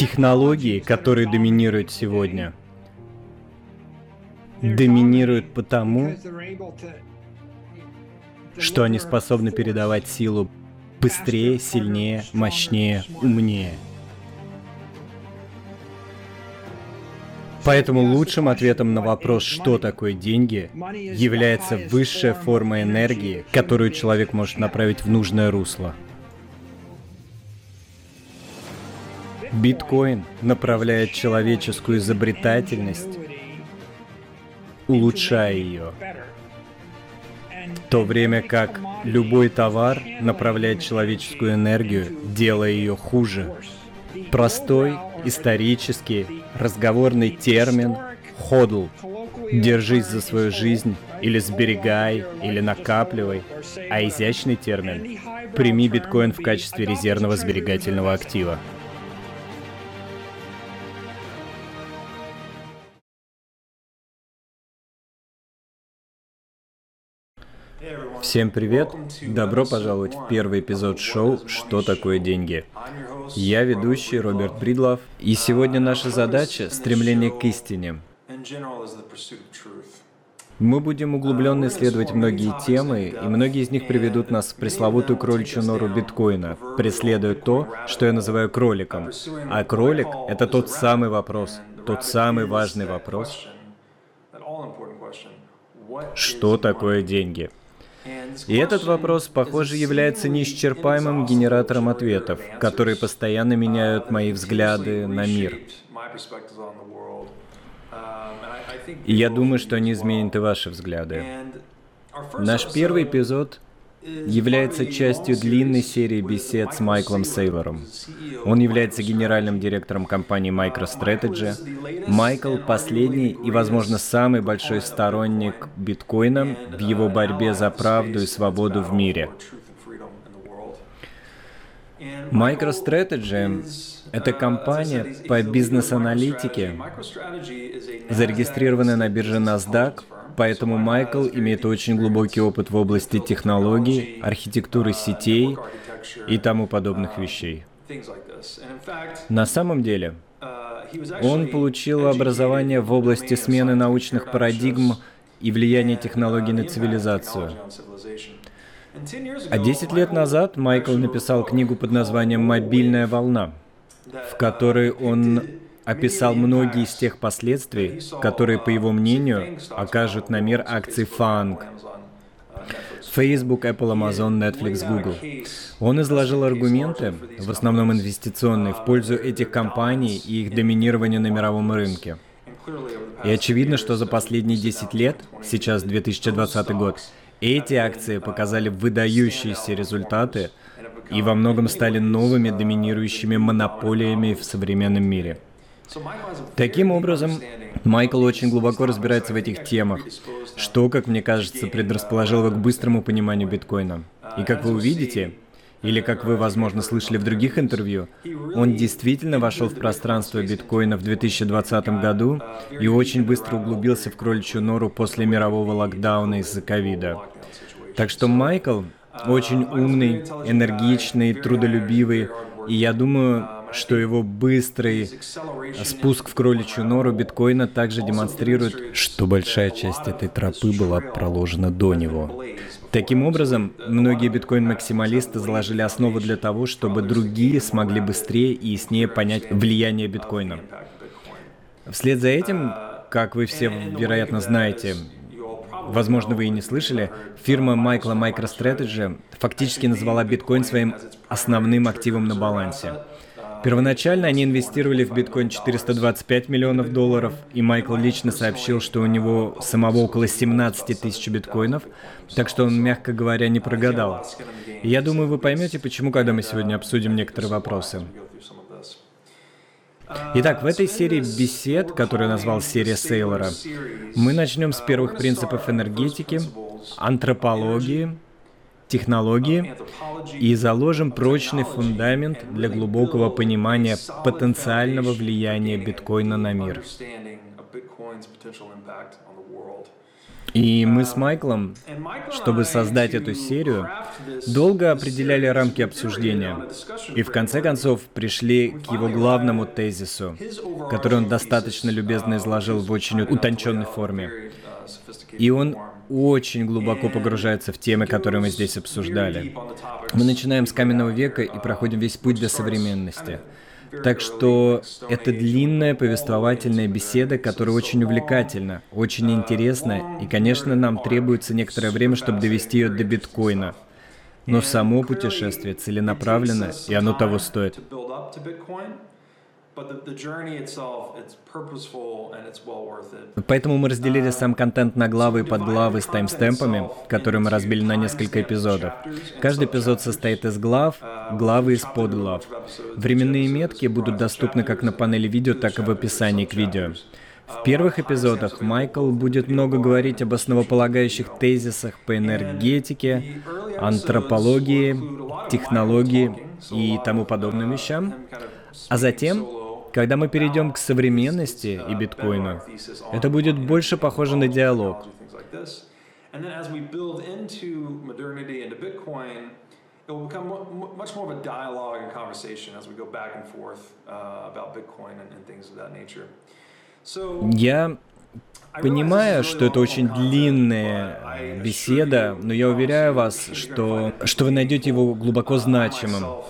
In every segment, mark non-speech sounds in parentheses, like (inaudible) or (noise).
Технологии, которые доминируют сегодня, доминируют потому, что они способны передавать силу быстрее, сильнее, мощнее, умнее. Поэтому лучшим ответом на вопрос, что такое деньги, является высшая форма энергии, которую человек может направить в нужное русло. Биткоин направляет человеческую изобретательность, улучшая ее. В то время как любой товар направляет человеческую энергию, делая ее хуже. Простой, исторический, разговорный термин «ходл» Держись за свою жизнь, или сберегай, или накапливай. А изящный термин – прими биткоин в качестве резервного сберегательного актива. Всем привет! Добро пожаловать в первый эпизод шоу «Что такое деньги?». Я ведущий Роберт Бридлов, и сегодня наша задача – стремление к истине. Мы будем углубленно исследовать многие темы, и многие из них приведут нас в пресловутую кроличью нору биткоина, преследуя то, что я называю кроликом. А кролик — это тот самый вопрос, тот самый важный вопрос. Что такое деньги? И этот вопрос, похоже, является неисчерпаемым генератором ответов, которые постоянно меняют мои взгляды на мир. И я думаю, что они изменят и ваши взгляды. Наш первый эпизод является частью длинной серии бесед с Майклом Сейлором. Он является генеральным директором компании MicroStrategy. Майкл – последний и, возможно, самый большой сторонник биткоина в его борьбе за правду и свободу в мире. MicroStrategy – это компания по бизнес-аналитике, зарегистрированная на бирже NASDAQ Поэтому Майкл имеет очень глубокий опыт в области технологий, архитектуры сетей и тому подобных вещей. На самом деле, он получил образование в области смены научных парадигм и влияния технологий на цивилизацию. А 10 лет назад Майкл написал книгу под названием «Мобильная волна», в которой он описал многие из тех последствий, которые, по его мнению, окажут на мир акции FANG. Facebook, Apple, Amazon, Netflix, Google. Он изложил аргументы, в основном инвестиционные, в пользу этих компаний и их доминирования на мировом рынке. И очевидно, что за последние 10 лет, сейчас 2020 год, эти акции показали выдающиеся результаты и во многом стали новыми доминирующими монополиями в современном мире – Таким образом, Майкл очень глубоко разбирается в этих темах, что, как мне кажется, предрасположило его к быстрому пониманию биткоина. И как вы увидите, или как вы, возможно, слышали в других интервью, он действительно вошел в пространство биткоина в 2020 году и очень быстро углубился в кроличью нору после мирового локдауна из-за ковида. Так что Майкл очень умный, энергичный, трудолюбивый, и я думаю, что его быстрый спуск в кроличью нору биткоина также демонстрирует, что большая часть этой тропы была проложена до него. Таким образом, многие биткоин-максималисты заложили основу для того, чтобы другие смогли быстрее и яснее понять влияние биткоина. Вслед за этим, как вы все, вероятно, знаете, возможно, вы и не слышали, фирма Майкла MicroStrategy фактически назвала биткоин своим основным активом на балансе. Первоначально они инвестировали в биткоин 425 миллионов долларов, и Майкл лично сообщил, что у него самого около 17 тысяч биткоинов, так что он, мягко говоря, не прогадал. И я думаю, вы поймете, почему, когда мы сегодня обсудим некоторые вопросы. Итак, в этой серии бесед, которую я назвал «Серия Сейлора», мы начнем с первых принципов энергетики, антропологии, технологии и заложим прочный фундамент для глубокого понимания потенциального влияния биткоина на мир. И мы с Майклом, чтобы создать эту серию, долго определяли рамки обсуждения. И в конце концов пришли к его главному тезису, который он достаточно любезно изложил в очень утонченной форме. И он очень глубоко погружается в темы, которые мы здесь обсуждали. Мы начинаем с каменного века и проходим весь путь до современности. Так что это длинная повествовательная беседа, которая очень увлекательна, очень интересна, и, конечно, нам требуется некоторое время, чтобы довести ее до биткоина. Но само путешествие целенаправленно, и оно того стоит. Поэтому мы разделили сам контент на главы и подглавы с таймстемпами, которые мы разбили на несколько эпизодов. Каждый эпизод состоит из глав, главы из подглав. Временные метки будут доступны как на панели видео, так и в описании к видео. В первых эпизодах Майкл будет много говорить об основополагающих тезисах по энергетике, антропологии, технологии и тому подобным вещам. А затем когда мы перейдем к современности и биткоину, это будет больше похоже на диалог. я понимаю, что это очень длинная беседа, но я уверяю вас, что, что вы найдете его глубоко значимым.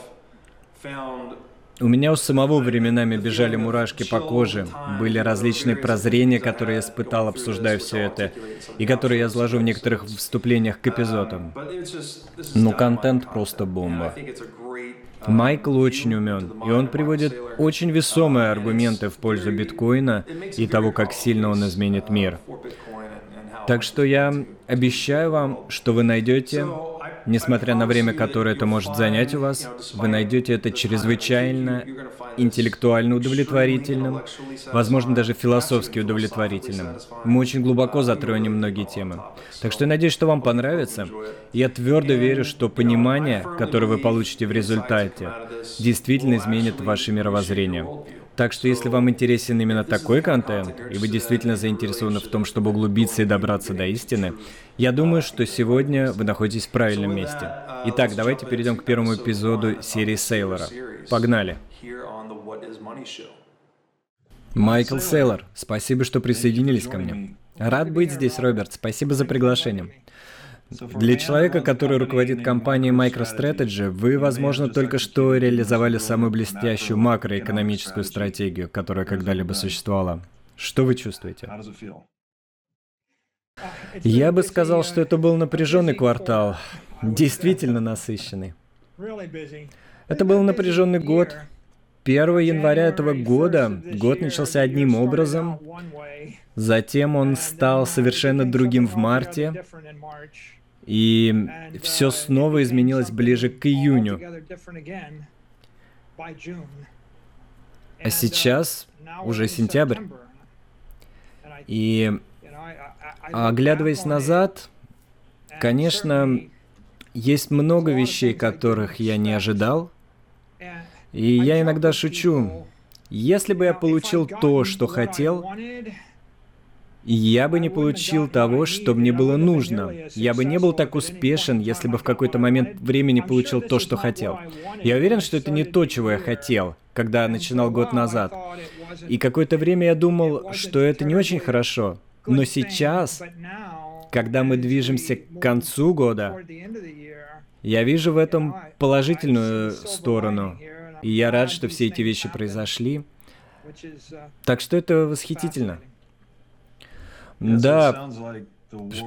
У меня у самого временами бежали мурашки по коже, были различные прозрения, которые я испытал, обсуждая все это, и которые я изложу в некоторых вступлениях к эпизодам. Но контент просто бомба. Майкл очень умен, и он приводит очень весомые аргументы в пользу биткоина и того, как сильно он изменит мир. Так что я обещаю вам, что вы найдете Несмотря на время, которое это может занять у вас, вы найдете это чрезвычайно интеллектуально удовлетворительным, возможно, даже философски удовлетворительным. Мы очень глубоко затронем многие темы. Так что я надеюсь, что вам понравится. Я твердо верю, что понимание, которое вы получите в результате, действительно изменит ваше мировоззрение. Так что если вам интересен именно такой контент, и вы действительно заинтересованы в том, чтобы углубиться и добраться до истины, я думаю, что сегодня вы находитесь в правильном месте. Итак, давайте перейдем к первому эпизоду серии Сейлора. Погнали! Майкл Сейлор, спасибо, что присоединились ко мне. Рад быть здесь, Роберт. Спасибо за приглашение. Для человека, который руководит компанией MicroStrategy, вы, возможно, только что реализовали самую блестящую макроэкономическую стратегию, которая когда-либо существовала. Что вы чувствуете? Я бы сказал, что это был напряженный квартал, действительно насыщенный. Это был напряженный год. 1 января этого года год начался одним образом, затем он стал совершенно другим в марте, и все снова изменилось ближе к июню. А сейчас уже сентябрь. И оглядываясь назад, конечно, есть много вещей, которых я не ожидал. И я иногда шучу. Если бы я получил то, что хотел, я бы не получил того, что мне было нужно. Я бы не был так успешен, если бы в какой-то момент времени получил то, что хотел. Я уверен, что это не то, чего я хотел, когда начинал год назад. И какое-то время я думал, что это не очень хорошо. Но сейчас, когда мы движемся к концу года, я вижу в этом положительную сторону. И я рад, что все эти вещи произошли. Так что это восхитительно. Да,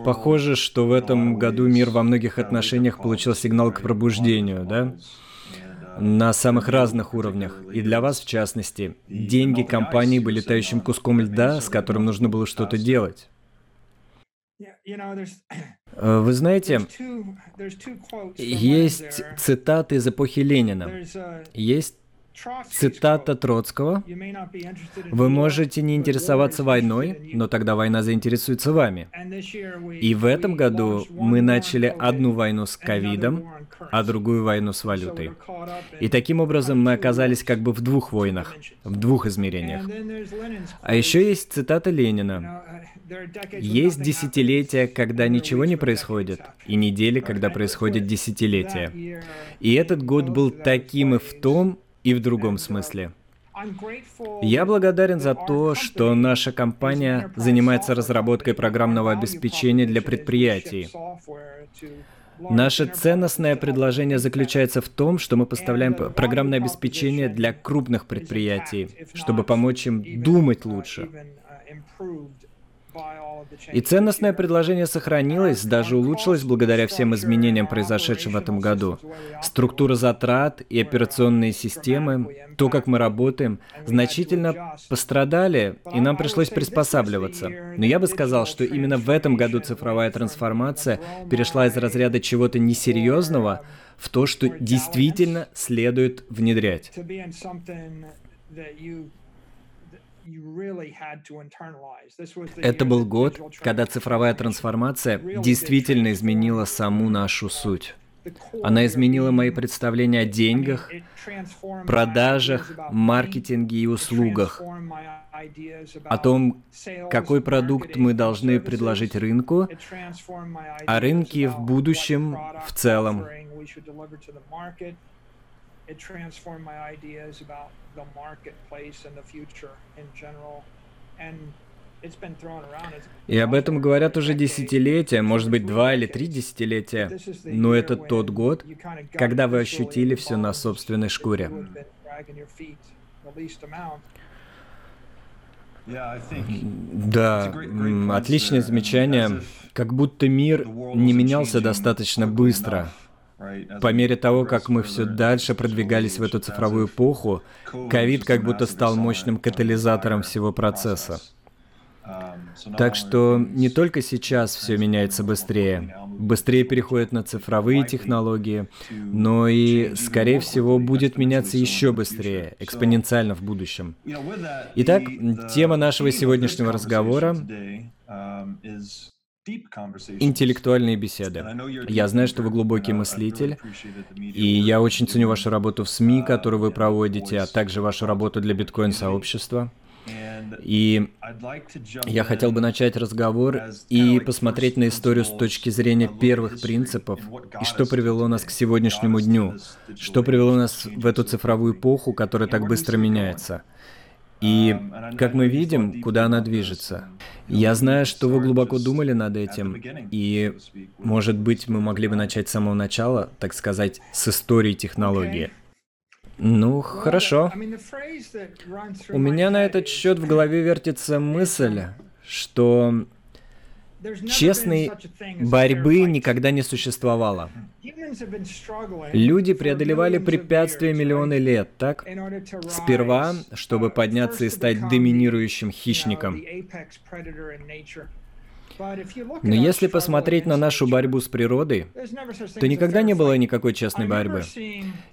похоже, что в этом году мир во многих отношениях получил сигнал к пробуждению, да? На самых разных уровнях. И для вас, в частности, деньги компании были тающим куском льда, с которым нужно было что-то делать. (clears throat) Э, вы знаете, есть цитаты из эпохи Ленина. Есть Цитата Троцкого. Вы можете не интересоваться войной, но тогда война заинтересуется вами. И в этом году мы начали одну войну с ковидом, а другую войну с валютой. И таким образом мы оказались как бы в двух войнах, в двух измерениях. А еще есть цитата Ленина. Есть десятилетия, когда ничего не происходит, и недели, когда происходит десятилетие. И этот год был таким и в том, и в другом смысле. Я благодарен за то, что наша компания занимается разработкой программного обеспечения для предприятий. Наше ценностное предложение заключается в том, что мы поставляем программное обеспечение для крупных предприятий, чтобы помочь им думать лучше. И ценностное предложение сохранилось, даже улучшилось благодаря всем изменениям, произошедшим в этом году. Структура затрат и операционные системы, то, как мы работаем, значительно пострадали, и нам пришлось приспосабливаться. Но я бы сказал, что именно в этом году цифровая трансформация перешла из разряда чего-то несерьезного в то, что действительно следует внедрять. Это был год, когда цифровая трансформация действительно изменила саму нашу суть. Она изменила мои представления о деньгах, продажах, маркетинге и услугах, о том, какой продукт мы должны предложить рынку, о рынке в будущем в целом it transformed my ideas about the marketplace and the future in general. And и об этом говорят уже десятилетия, может быть, два или три десятилетия. Но это тот год, когда вы ощутили все на собственной шкуре. Да, отличное замечание. Как будто мир не менялся достаточно быстро. По мере того, как мы все дальше продвигались в эту цифровую эпоху, ковид как будто стал мощным катализатором всего процесса. Так что не только сейчас все меняется быстрее, быстрее переходит на цифровые технологии, но и, скорее всего, будет меняться еще быстрее, экспоненциально в будущем. Итак, тема нашего сегодняшнего разговора интеллектуальные беседы. Я знаю, что вы глубокий мыслитель, и я очень ценю вашу работу в СМИ, uh, которую вы проводите, а также вашу работу для биткоин-сообщества. И я хотел бы начать разговор и посмотреть на историю с точки зрения первых принципов, и что привело нас к сегодняшнему дню, что привело нас в эту цифровую эпоху, которая так быстро меняется. И, как мы видим, куда она движется. Я знаю, что вы глубоко думали над этим, и, может быть, мы могли бы начать с самого начала, так сказать, с истории технологии. Ну, хорошо. У меня на этот счет в голове вертится мысль, что Честной борьбы никогда не существовало. Люди преодолевали препятствия миллионы лет, так? Сперва, чтобы подняться и стать доминирующим хищником. Но если посмотреть на нашу борьбу с природой, то никогда не было никакой честной борьбы.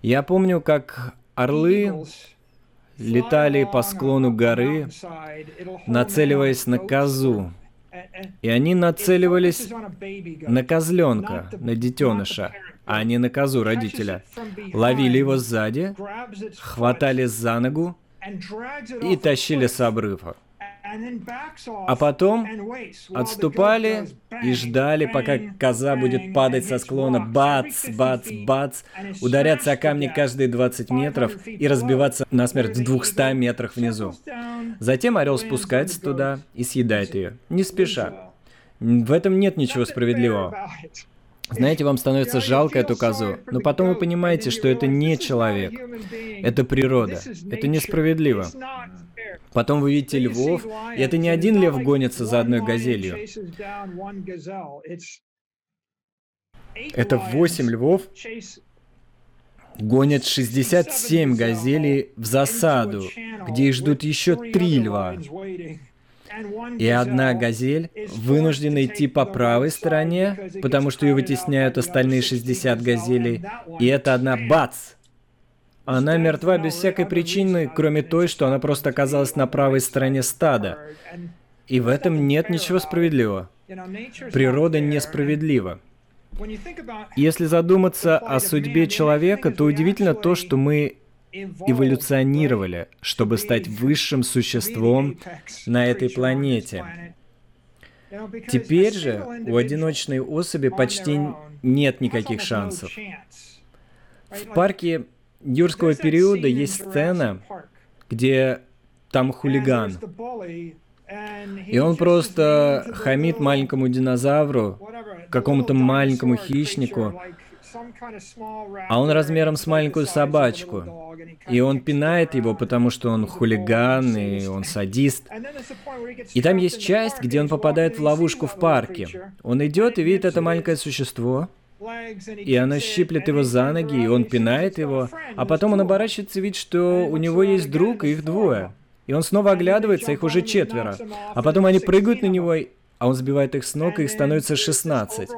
Я помню, как орлы летали по склону горы, нацеливаясь на козу, и они нацеливались на козленка, на детеныша, а не на козу родителя. Ловили его сзади, хватали за ногу и тащили с обрыва. А потом отступали и ждали, пока коза будет падать со склона, бац, бац, бац, ударяться о камни каждые 20 метров и разбиваться насмерть в 200 метрах внизу. Затем орел спускается туда и съедает ее, не спеша. В этом нет ничего справедливого. Знаете, вам (laughs) становится жалко эту козу, но потом вы понимаете, что это не человек, это природа, это несправедливо. Потом вы видите львов, и это не один лев гонится за одной газелью. Это восемь львов гонят 67 газелей в засаду, где их ждут еще три льва. И одна газель вынуждена идти по правой стороне, потому что ее вытесняют остальные 60 газелей. И эта одна бац! Она мертва без всякой причины, кроме той, что она просто оказалась на правой стороне стада. И в этом нет ничего справедливого. Природа несправедлива. Если задуматься о судьбе человека, то удивительно то, что мы эволюционировали, чтобы стать высшим существом на этой планете. Теперь же у одиночной особи почти нет никаких шансов. В парке юрского периода есть сцена, где там хулиган. И он просто хамит маленькому динозавру, какому-то маленькому хищнику, а он размером с маленькую собачку. И он пинает его, потому что он хулиган, и он садист. И там есть часть, где он попадает в ловушку в парке. Он идет и видит это маленькое существо, и она щиплет его за ноги, и он пинает его, а потом он оборачивается видит, что у него есть друг, и их двое. И он снова оглядывается, их уже четверо. А потом они прыгают на него, а он сбивает их с ног, и их становится 16.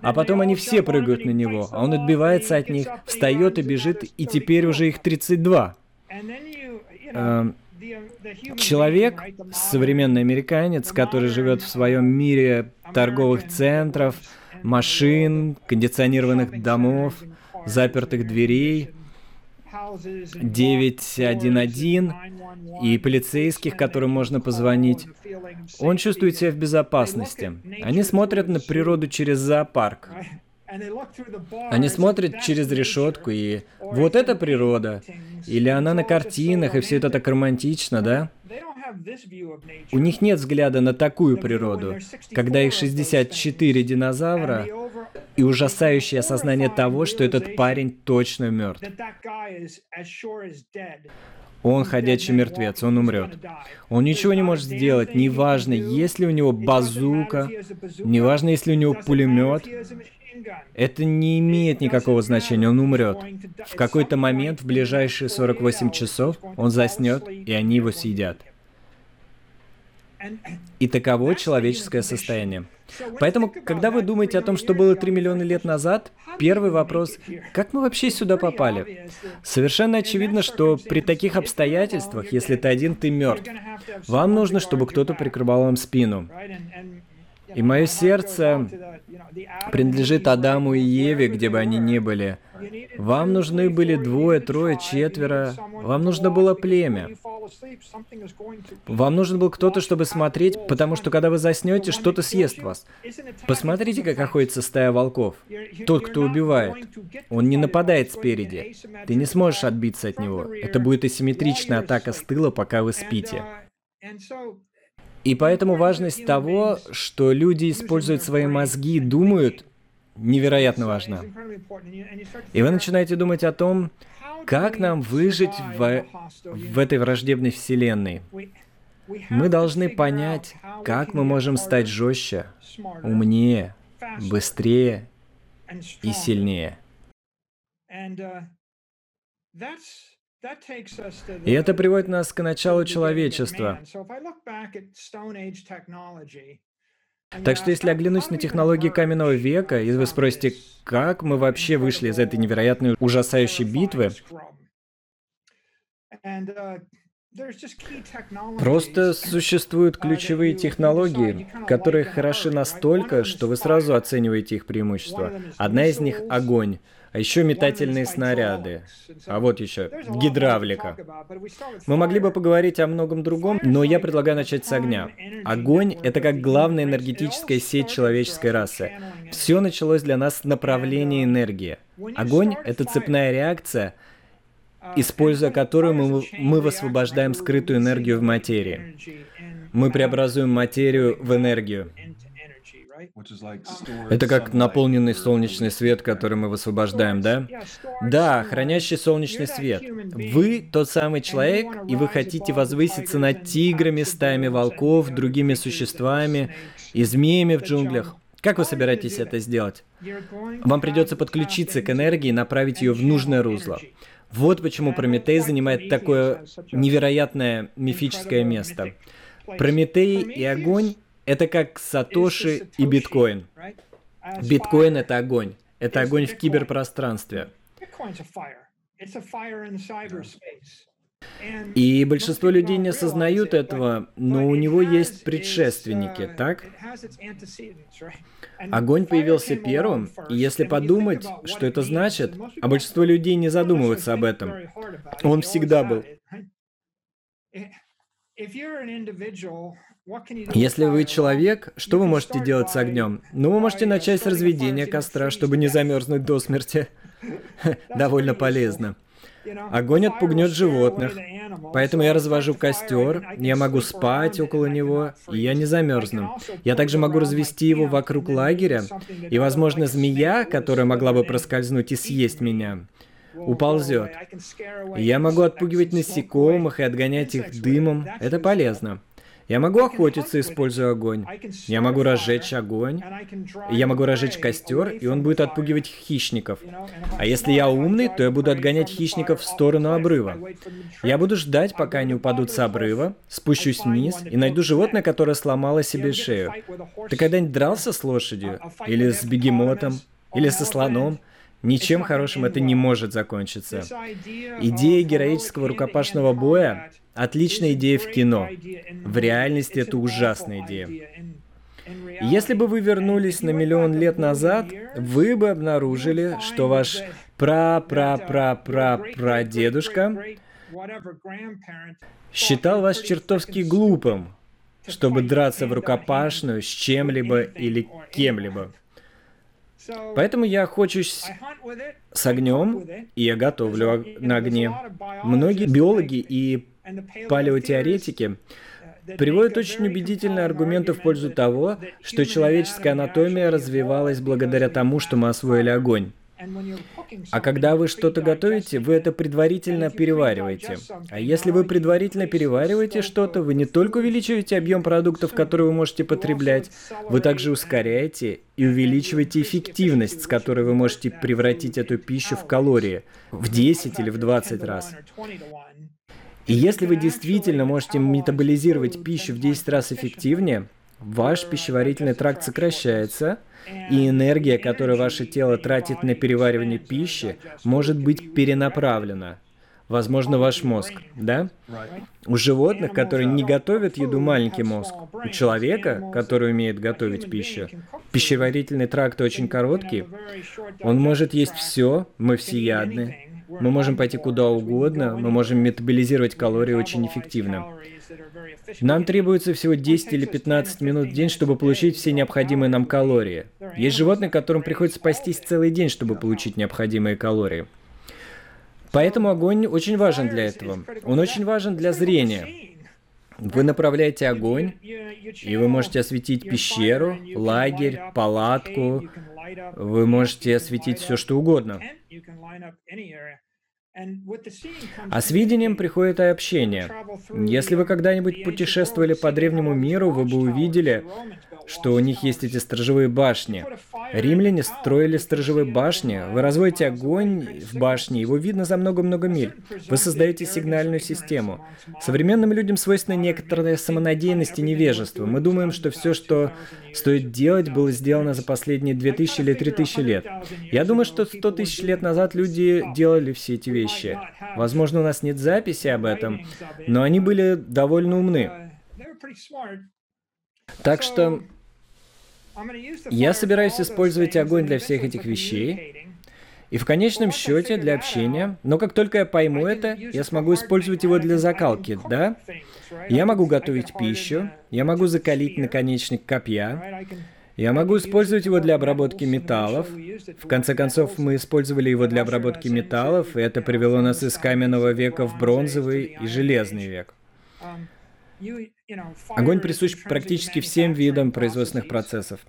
А потом они все прыгают на него, а он отбивается от них, встает и бежит, и теперь уже их 32. Эм, человек, современный американец, который живет в своем мире торговых центров, машин, кондиционированных домов, запертых дверей, 911 и полицейских, которым можно позвонить. Он чувствует себя в безопасности. Они смотрят на природу через зоопарк. Они смотрят через решетку и вот это природа. Или она на картинах, и все это так романтично, да? У них нет взгляда на такую природу, когда их 64 динозавра и ужасающее осознание того, что этот парень точно мертв. Он ходячий мертвец, он умрет. Он ничего не может сделать, неважно, есть ли у него базука, неважно, есть ли у него пулемет. Это не имеет никакого значения, он умрет. В какой-то момент, в ближайшие 48 часов, он заснет, и они его съедят. И таково человеческое состояние. Поэтому, когда вы думаете о том, что было 3 миллиона лет назад, первый вопрос, как мы вообще сюда попали? Совершенно очевидно, что при таких обстоятельствах, если ты один, ты мертв. Вам нужно, чтобы кто-то прикрывал вам спину. И мое сердце принадлежит Адаму и Еве, где бы они ни были. Вам нужны были двое, трое, четверо. Вам нужно было племя. Вам нужен был кто-то, чтобы смотреть, потому что когда вы заснете, что-то съест вас. Посмотрите, как охотится стая волков. Тот, кто убивает, он не нападает спереди. Ты не сможешь отбиться от него. Это будет асимметричная атака с тыла, пока вы спите. И поэтому важность того, что люди используют свои мозги и думают, невероятно важна. И вы начинаете думать о том, как нам выжить в, в этой враждебной вселенной. Мы должны понять, как мы можем стать жестче, умнее, быстрее и сильнее. И это приводит нас к началу человечества. Так что если оглянусь на технологии каменного века, и вы спросите, как мы вообще вышли из этой невероятной ужасающей битвы, Просто существуют ключевые технологии, которые хороши настолько, что вы сразу оцениваете их преимущества. Одна из них — огонь. А еще метательные снаряды. А вот еще гидравлика. Мы могли бы поговорить о многом другом, но я предлагаю начать с огня. Огонь — это как главная энергетическая сеть человеческой расы. Все началось для нас с направления энергии. Огонь — это цепная реакция, используя которую мы, мы высвобождаем скрытую энергию в материи. Мы преобразуем материю в энергию. Это как наполненный солнечный свет, который мы высвобождаем, да? Да, хранящий солнечный свет. Вы тот самый человек, и вы хотите возвыситься над тиграми, стаями волков, другими существами и змеями в джунглях. Как вы собираетесь это сделать? Вам придется подключиться к энергии и направить ее в нужное русло. Вот почему Прометей занимает такое невероятное мифическое место. Прометей и огонь это как Сатоши и биткоин. Биткоин — это огонь. Это огонь в киберпространстве. И большинство людей не осознают этого, но у него есть предшественники, так? Огонь появился первым, и если подумать, что это значит, а большинство людей не задумываются об этом, он всегда был. Если вы человек, что вы можете делать с огнем? Ну, вы можете начать с разведения костра, чтобы не замерзнуть до смерти. (laughs) (laughs) Довольно полезно. Огонь отпугнет животных, поэтому я развожу костер, я могу спать около него, и я не замерзну. Я также могу развести его вокруг лагеря, и, возможно, змея, которая могла бы проскользнуть и съесть меня, уползет. Я могу отпугивать насекомых и отгонять их дымом. Это полезно. Я могу охотиться, используя огонь. Я могу разжечь огонь. Я могу разжечь костер, и он будет отпугивать хищников. А если я умный, то я буду отгонять хищников в сторону обрыва. Я буду ждать, пока они упадут с обрыва, спущусь вниз и найду животное, которое сломало себе шею. Ты когда-нибудь дрался с лошадью? Или с бегемотом? Или со слоном? Ничем хорошим это не может закончиться. Идея героического рукопашного боя – отличная идея в кино. В реальности это ужасная идея. Если бы вы вернулись на миллион лет назад, вы бы обнаружили, что ваш пра-пра-пра-пра-прадедушка считал вас чертовски глупым, чтобы драться в рукопашную с чем-либо или кем-либо. Поэтому я охочусь с огнем, и я готовлю на огне. Многие биологи и палеотеоретики приводят очень убедительные аргументы в пользу того, что человеческая анатомия развивалась благодаря тому, что мы освоили огонь. А когда вы что-то готовите, вы это предварительно перевариваете. А если вы предварительно перевариваете что-то, вы не только увеличиваете объем продуктов, которые вы можете потреблять, вы также ускоряете и увеличиваете эффективность, с которой вы можете превратить эту пищу в калории в 10 или в 20 раз. И если вы действительно можете метаболизировать пищу в 10 раз эффективнее, ваш пищеварительный тракт сокращается, и энергия, которую ваше тело тратит на переваривание пищи, может быть перенаправлена. Возможно, ваш мозг, да? У животных, которые не готовят еду, маленький мозг. У человека, который умеет готовить пищу, пищеварительный тракт очень короткий. Он может есть все, мы всеядны. Мы можем пойти куда угодно, мы можем метаболизировать калории очень эффективно. Нам требуется всего 10 или 15 минут в день, чтобы получить все необходимые нам калории. Есть животные, которым приходится спастись целый день, чтобы получить необходимые калории. Поэтому огонь очень важен для этого. Он очень важен для зрения. Вы направляете огонь, и вы можете осветить пещеру, лагерь, палатку. Вы можете осветить все, что угодно. А с видением приходит и общение. Если вы когда-нибудь путешествовали по древнему миру, вы бы увидели, что у них есть эти сторожевые башни. Римляне строили сторожевые башни. Вы разводите огонь в башне, его видно за много-много миль. Вы создаете сигнальную систему. Современным людям свойственна некоторая самонадеянность и невежество. Мы думаем, что все, что стоит делать, было сделано за последние 2000 или 3000 лет. Я думаю, что 100 тысяч лет назад люди делали все эти вещи. Возможно, у нас нет записи об этом, но они были довольно умны. Так что я собираюсь использовать огонь для всех этих вещей, и в конечном счете для общения, но как только я пойму это, я смогу использовать его для закалки, да? Я могу готовить пищу, я могу закалить наконечник копья, я могу использовать его для обработки металлов. В конце концов, мы использовали его для обработки металлов, и это привело нас из каменного века в бронзовый и железный век. Огонь присущ практически всем видам производственных процессов.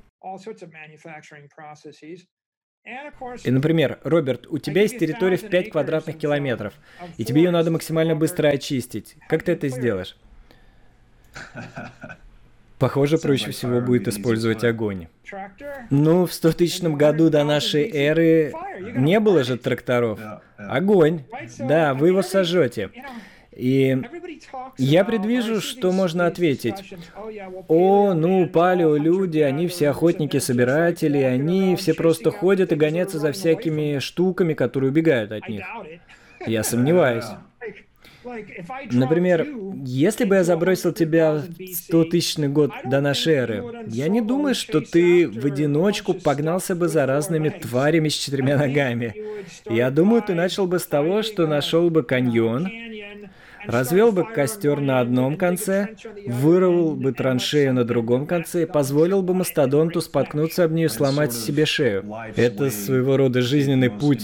И, например, Роберт, у тебя есть территория в 5 квадратных километров, и тебе ее надо максимально быстро очистить. Как ты это сделаешь? Похоже, проще всего будет использовать огонь. Ну, в 100 тысячном году до нашей эры не было же тракторов. Огонь. Да, вы его сожжете. И я предвижу, что можно ответить. О, ну, палео люди, они все охотники-собиратели, они все просто ходят и гонятся за всякими штуками, которые убегают от них. Я сомневаюсь. Например, если бы я забросил тебя в 100 тысячный год до нашей эры, я не думаю, что ты в одиночку погнался бы за разными тварями с четырьмя ногами. Я думаю, ты начал бы с того, что нашел бы каньон, развел бы костер на одном конце, вырвал бы траншею на другом конце и позволил бы мастодонту споткнуться об нее и сломать себе шею. Это своего рода жизненный путь,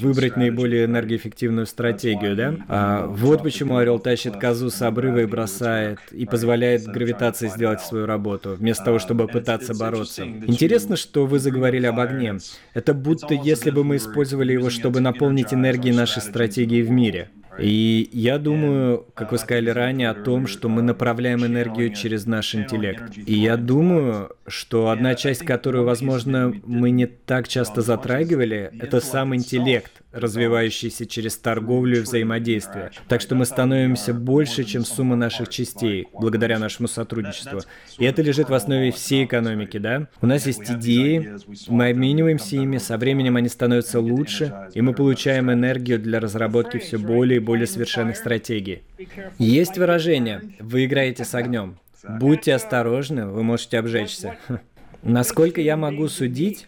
выбрать наиболее энергоэффективную стратегию, да? А вот почему орел тащит козу с обрыва и бросает, и позволяет гравитации сделать свою работу, вместо того, чтобы пытаться бороться. Интересно, что вы заговорили об огне. Это будто если бы мы использовали его, чтобы наполнить энергией нашей стратегии в мире. И я думаю, как вы сказали ранее, о том, что мы направляем энергию через наш интеллект. И я думаю, что одна часть, которую, возможно, мы не так часто затрагивали, это сам интеллект, развивающийся через торговлю и взаимодействие. Так что мы становимся больше, чем сумма наших частей, благодаря нашему сотрудничеству. И это лежит в основе всей экономики, да? У нас есть идеи, мы обмениваемся ими, со временем они становятся лучше, и мы получаем энергию для разработки все более и более совершенных стратегий. Есть выражение «вы играете с огнем». Будьте осторожны, вы можете обжечься. Насколько я могу судить,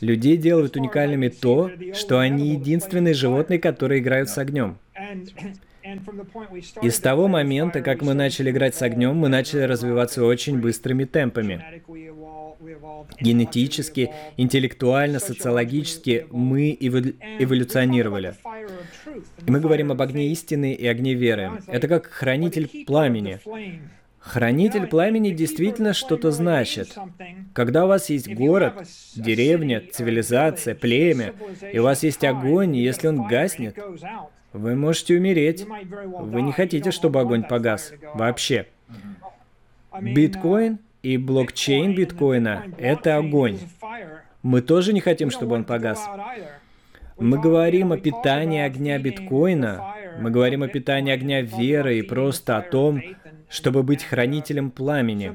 людей делают уникальными то, что они единственные животные, которые играют с огнем. И с того момента, как мы начали играть с огнем, мы начали развиваться очень быстрыми темпами. Генетически, интеллектуально, социологически мы эволюционировали. И мы говорим об огне истины и огне веры. Это как хранитель пламени. Хранитель пламени действительно что-то значит. Когда у вас есть город, деревня, цивилизация, племя, и у вас есть огонь, и если он гаснет, вы можете умереть. Вы не хотите, чтобы огонь погас. Вообще. Биткоин и блокчейн биткоина — это огонь. Мы тоже не хотим, чтобы он погас. Мы говорим о питании огня биткоина, мы говорим о питании огня веры и просто о том, чтобы быть хранителем пламени.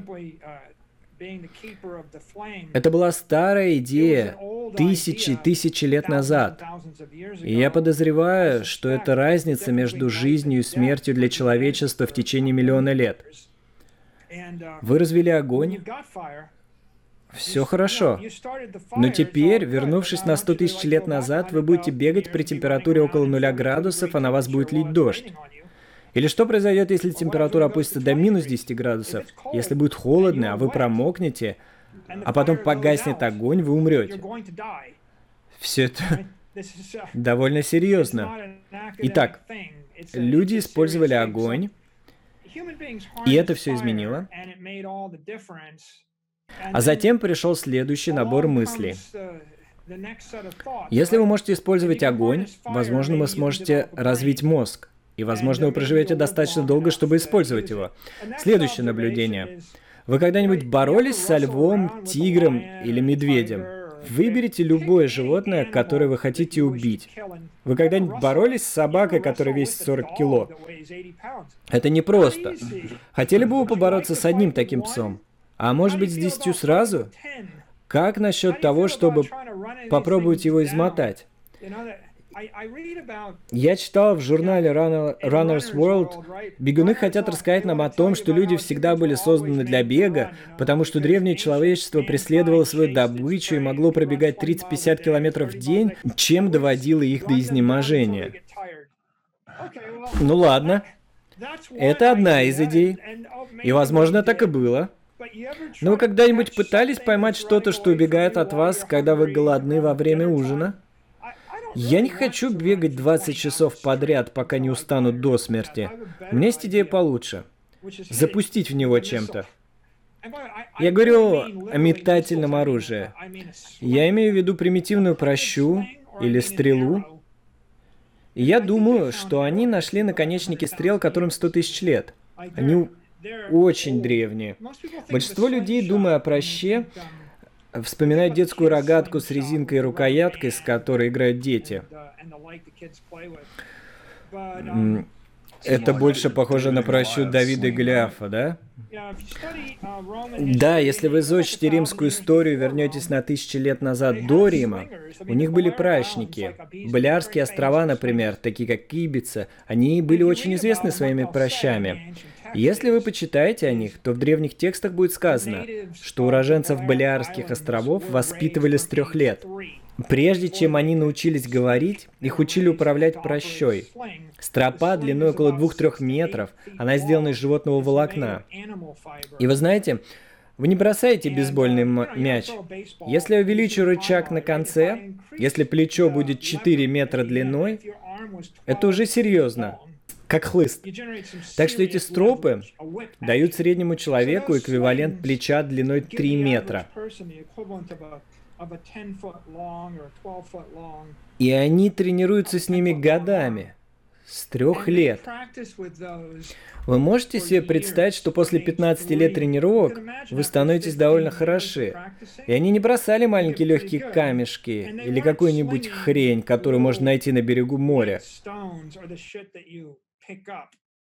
Это была старая идея тысячи тысячи лет назад. И я подозреваю, что это разница между жизнью и смертью для человечества в течение миллиона лет. Вы развели огонь, все хорошо. Но теперь, вернувшись на 100 тысяч лет назад, вы будете бегать при температуре около нуля градусов, а на вас будет лить дождь. Или что произойдет, если температура опустится до минус 10 градусов? Если будет холодно, а вы промокнете, а потом погаснет огонь, вы умрете. Все это (laughs) довольно серьезно. Итак, люди использовали огонь, и это все изменило. А затем пришел следующий набор мыслей. Если вы можете использовать огонь, возможно, вы сможете развить мозг. И, возможно, вы проживете достаточно долго, чтобы использовать его. Следующее наблюдение. Вы когда-нибудь боролись со львом, тигром или медведем? Выберите любое животное, которое вы хотите убить. Вы когда-нибудь боролись с собакой, которая весит 40 кило? Это непросто. Хотели бы вы побороться с одним таким псом? А может быть с десятью сразу? Как насчет того, чтобы попробовать его измотать? Я читал в журнале Runner's World, бегуны хотят рассказать нам о том, что люди всегда были созданы для бега, потому что древнее человечество преследовало свою добычу и могло пробегать 30-50 километров в день, чем доводило их до изнеможения. Ну ладно, это одна из идей. И возможно так и было. Но вы когда-нибудь пытались поймать что-то, что убегает от вас, когда вы голодны во время ужина? Я не хочу бегать 20 часов подряд, пока не устану до смерти. У меня есть идея получше. Запустить в него чем-то. Я говорю о метательном оружии. Я имею в виду примитивную прощу или стрелу. И я думаю, что они нашли наконечники стрел, которым 100 тысяч лет. Они очень древние. Большинство людей, думая о проще, Вспоминаю детскую рогатку с резинкой и рукояткой, с которой играют дети. Это больше похоже на прощу Давида и Голиафа, да? Да, если вы изучите римскую историю, вернетесь на тысячи лет назад до Рима, у них были пращники. Балиарские острова, например, такие как Кибица, они были очень известны своими прощами. Если вы почитаете о них, то в древних текстах будет сказано, что уроженцев Балиарских островов воспитывали с трех лет. Прежде чем они научились говорить, их учили управлять прощой. Стропа длиной около 2-3 метров, она сделана из животного волокна. И вы знаете, вы не бросаете бейсбольный мяч. Если я увеличу рычаг на конце, если плечо будет 4 метра длиной, это уже серьезно как хлыст. Так что эти стропы дают среднему человеку эквивалент плеча длиной 3 метра. И они тренируются с ними годами, с трех лет. Вы можете себе представить, что после 15 лет тренировок вы становитесь довольно хороши. И они не бросали маленькие легкие камешки или какую-нибудь хрень, которую можно найти на берегу моря. Uh,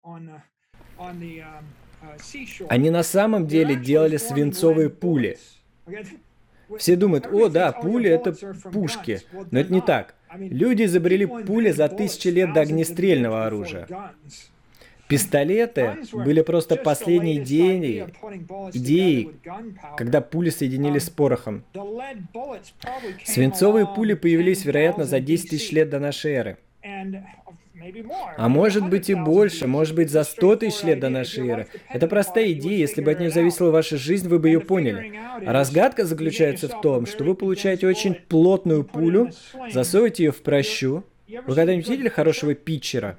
um, uh, Они на самом деле делали свинцовые пули. Все думают, о да, пули это пушки. Но это не так. Люди изобрели пули за тысячи лет до огнестрельного оружия. Пистолеты были просто последней идеей, идеей, когда пули соединились с порохом. Свинцовые пули появились, вероятно, за 10 тысяч лет до нашей эры. А может быть и больше, может быть за 100 тысяч лет до нашей эры. Это простая идея, если бы от нее зависела ваша жизнь, вы бы ее поняли. А разгадка заключается в том, что вы получаете очень плотную пулю, засовываете ее в прощу, вы когда-нибудь видели хорошего питчера?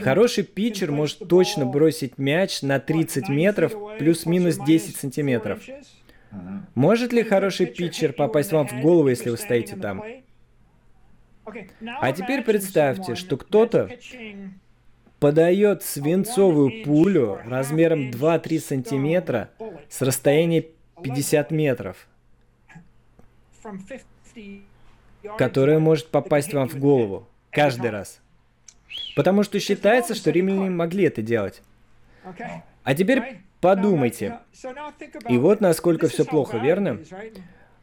Хороший питчер может точно бросить мяч на 30 метров плюс-минус 10 сантиметров. Может ли хороший питчер попасть вам в голову, если вы стоите там? А теперь представьте, что кто-то подает свинцовую пулю размером 2-3 сантиметра с расстояния 50 метров, которая может попасть вам в голову каждый раз. Потому что считается, что римляне могли это делать. А теперь подумайте. И вот насколько все плохо, верно?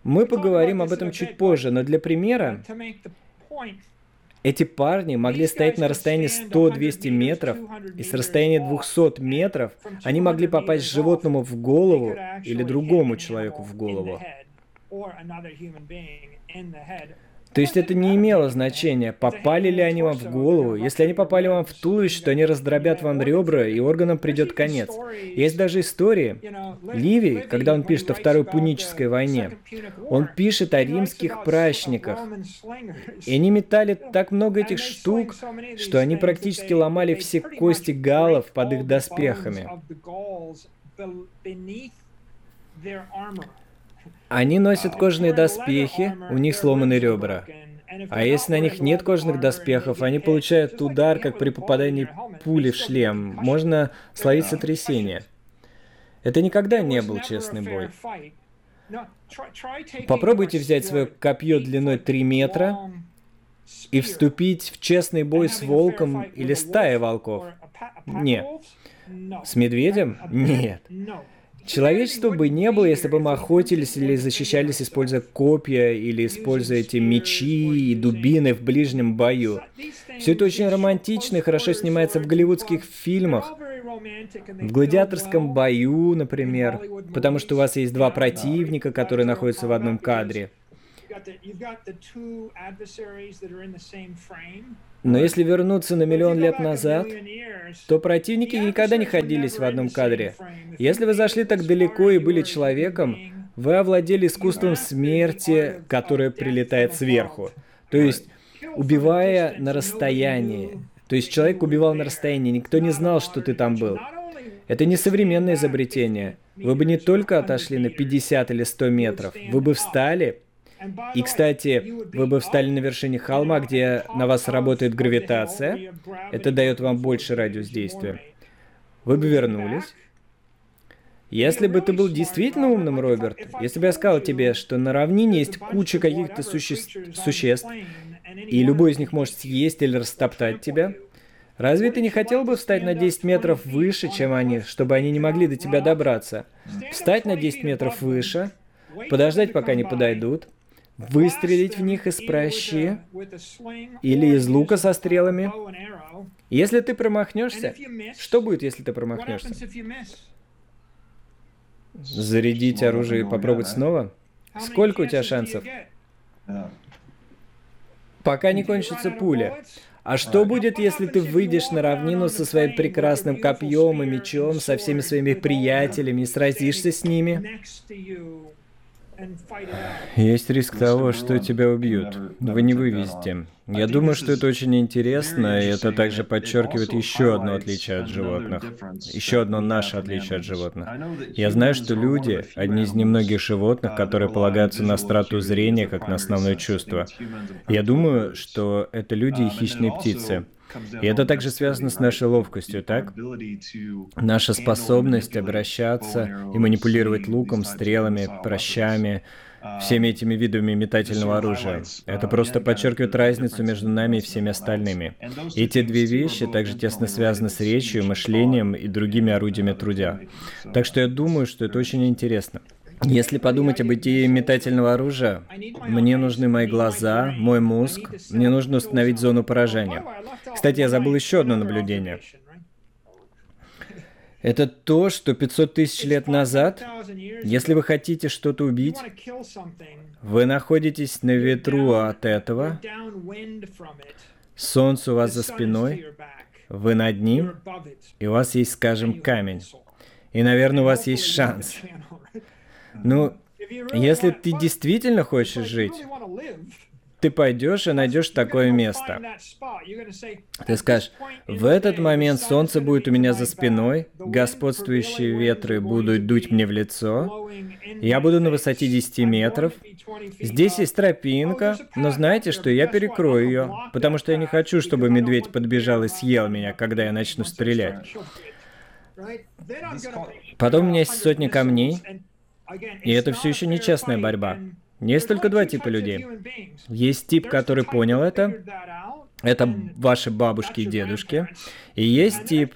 Мы поговорим об этом чуть позже, но для примера эти парни могли стоять на расстоянии 100-200 метров, и с расстояния 200 метров они могли попасть животному в голову или другому человеку в голову. То есть это не имело значения, попали ли они вам в голову. Если они попали вам в туловище, то они раздробят вам ребра, и органам придет конец. Есть даже истории. Ливий, когда он пишет о Второй Пунической войне, он пишет о римских пращниках. И они метали так много этих штук, что они практически ломали все кости галлов под их доспехами. Они носят кожаные доспехи, у них сломаны ребра. А если на них нет кожаных доспехов, они получают удар, как при попадании пули в шлем. Можно словить сотрясение. Это никогда не был честный бой. Попробуйте взять свое копье длиной 3 метра и вступить в честный бой с волком или стаей волков. Нет. С медведем? Нет. Человечества бы не было, если бы мы охотились или защищались, используя копья, или используя эти мечи и дубины в ближнем бою. Все это очень романтично и хорошо снимается в голливудских фильмах. В гладиаторском бою, например, потому что у вас есть два противника, которые находятся в одном кадре. Но если вернуться на миллион лет назад, то противники никогда не ходились в одном кадре. Если вы зашли так далеко и были человеком, вы овладели искусством смерти, которое прилетает сверху. То есть, убивая на расстоянии. То есть, человек убивал на расстоянии, никто не знал, что ты там был. Это не современное изобретение. Вы бы не только отошли на 50 или 100 метров, вы бы встали, и, кстати, вы бы встали на вершине холма, где на вас работает гравитация. Это дает вам больше радиус действия. Вы бы вернулись. Если бы ты был действительно умным, Роберт, если бы я сказал тебе, что на равнине есть куча каких-то суще... существ, и любой из них может съесть или растоптать тебя, Разве ты не хотел бы встать на 10 метров выше, чем они, чтобы они не могли до тебя добраться? Встать на 10 метров выше, подождать, пока они подойдут, выстрелить в них из прощи или из лука со стрелами. Если ты промахнешься, что будет, если ты промахнешься? Зарядить оружие и попробовать снова? Сколько у тебя шансов? Пока не кончится пуля. А что будет, если ты выйдешь на равнину со своим прекрасным копьем и мечом, со всеми своими приятелями и сразишься с ними? Есть риск того, что тебя убьют. Вы не вывезете. Я думаю, что это очень интересно, и это также подчеркивает еще одно отличие от животных. Еще одно наше отличие от животных. Я знаю, что люди — одни из немногих животных, которые полагаются на страту зрения как на основное чувство. Я думаю, что это люди и хищные птицы. И это также связано с нашей ловкостью, так? Наша способность обращаться и манипулировать луком, стрелами, прощами, всеми этими видами метательного оружия. Это просто подчеркивает разницу между нами и всеми остальными. И эти две вещи также тесно связаны с речью, мышлением и другими орудиями трудя. Так что я думаю, что это очень интересно. Если подумать об идее метательного оружия, мне нужны мои глаза, мой мозг, мне нужно установить зону поражения. Кстати, я забыл еще одно наблюдение. Это то, что 500 тысяч лет назад, если вы хотите что-то убить, вы находитесь на ветру от этого, солнце у вас за спиной, вы над ним, и у вас есть, скажем, камень. И, наверное, у вас есть шанс. Ну, если ты действительно хочешь жить, ты пойдешь и найдешь такое место. Ты скажешь, в этот момент солнце будет у меня за спиной, господствующие ветры будут дуть мне в лицо, я буду на высоте 10 метров, здесь есть тропинка, но знаете что, я перекрою ее, потому что я не хочу, чтобы медведь подбежал и съел меня, когда я начну стрелять. Потом у меня есть сотни камней, и это все еще не честная борьба. Есть только два типа людей. Есть тип, который понял это, это ваши бабушки и дедушки. И есть тип,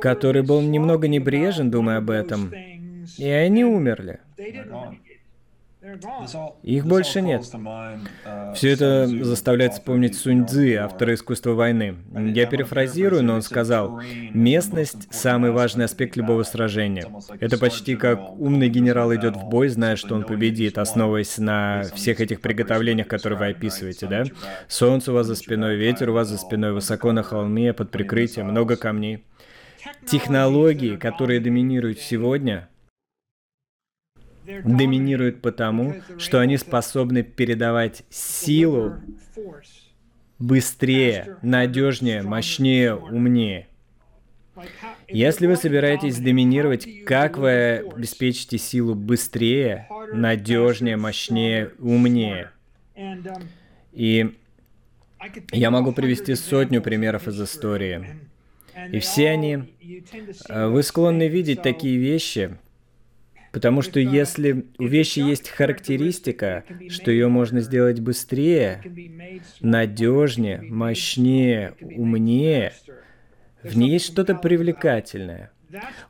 который был немного небрежен, думая об этом, и они умерли. Их больше нет. Все это заставляет вспомнить Сунь Цзы, автора искусства войны. Я перефразирую, но он сказал, местность – самый важный аспект любого сражения. Это почти как умный генерал идет в бой, зная, что он победит, основываясь на всех этих приготовлениях, которые вы описываете, да? Солнце у вас за спиной, ветер у вас за спиной, высоко на холме, под прикрытием, много камней. Технологии, которые доминируют сегодня – доминируют потому, что они способны передавать силу быстрее, надежнее, мощнее, умнее. Если вы собираетесь доминировать, как вы обеспечите силу быстрее, надежнее, мощнее, умнее? И я могу привести сотню примеров из истории. И все они... Э, вы склонны видеть такие вещи, Потому что если у вещи есть характеристика, что ее можно сделать быстрее, надежнее, мощнее, умнее, в ней есть что-то привлекательное.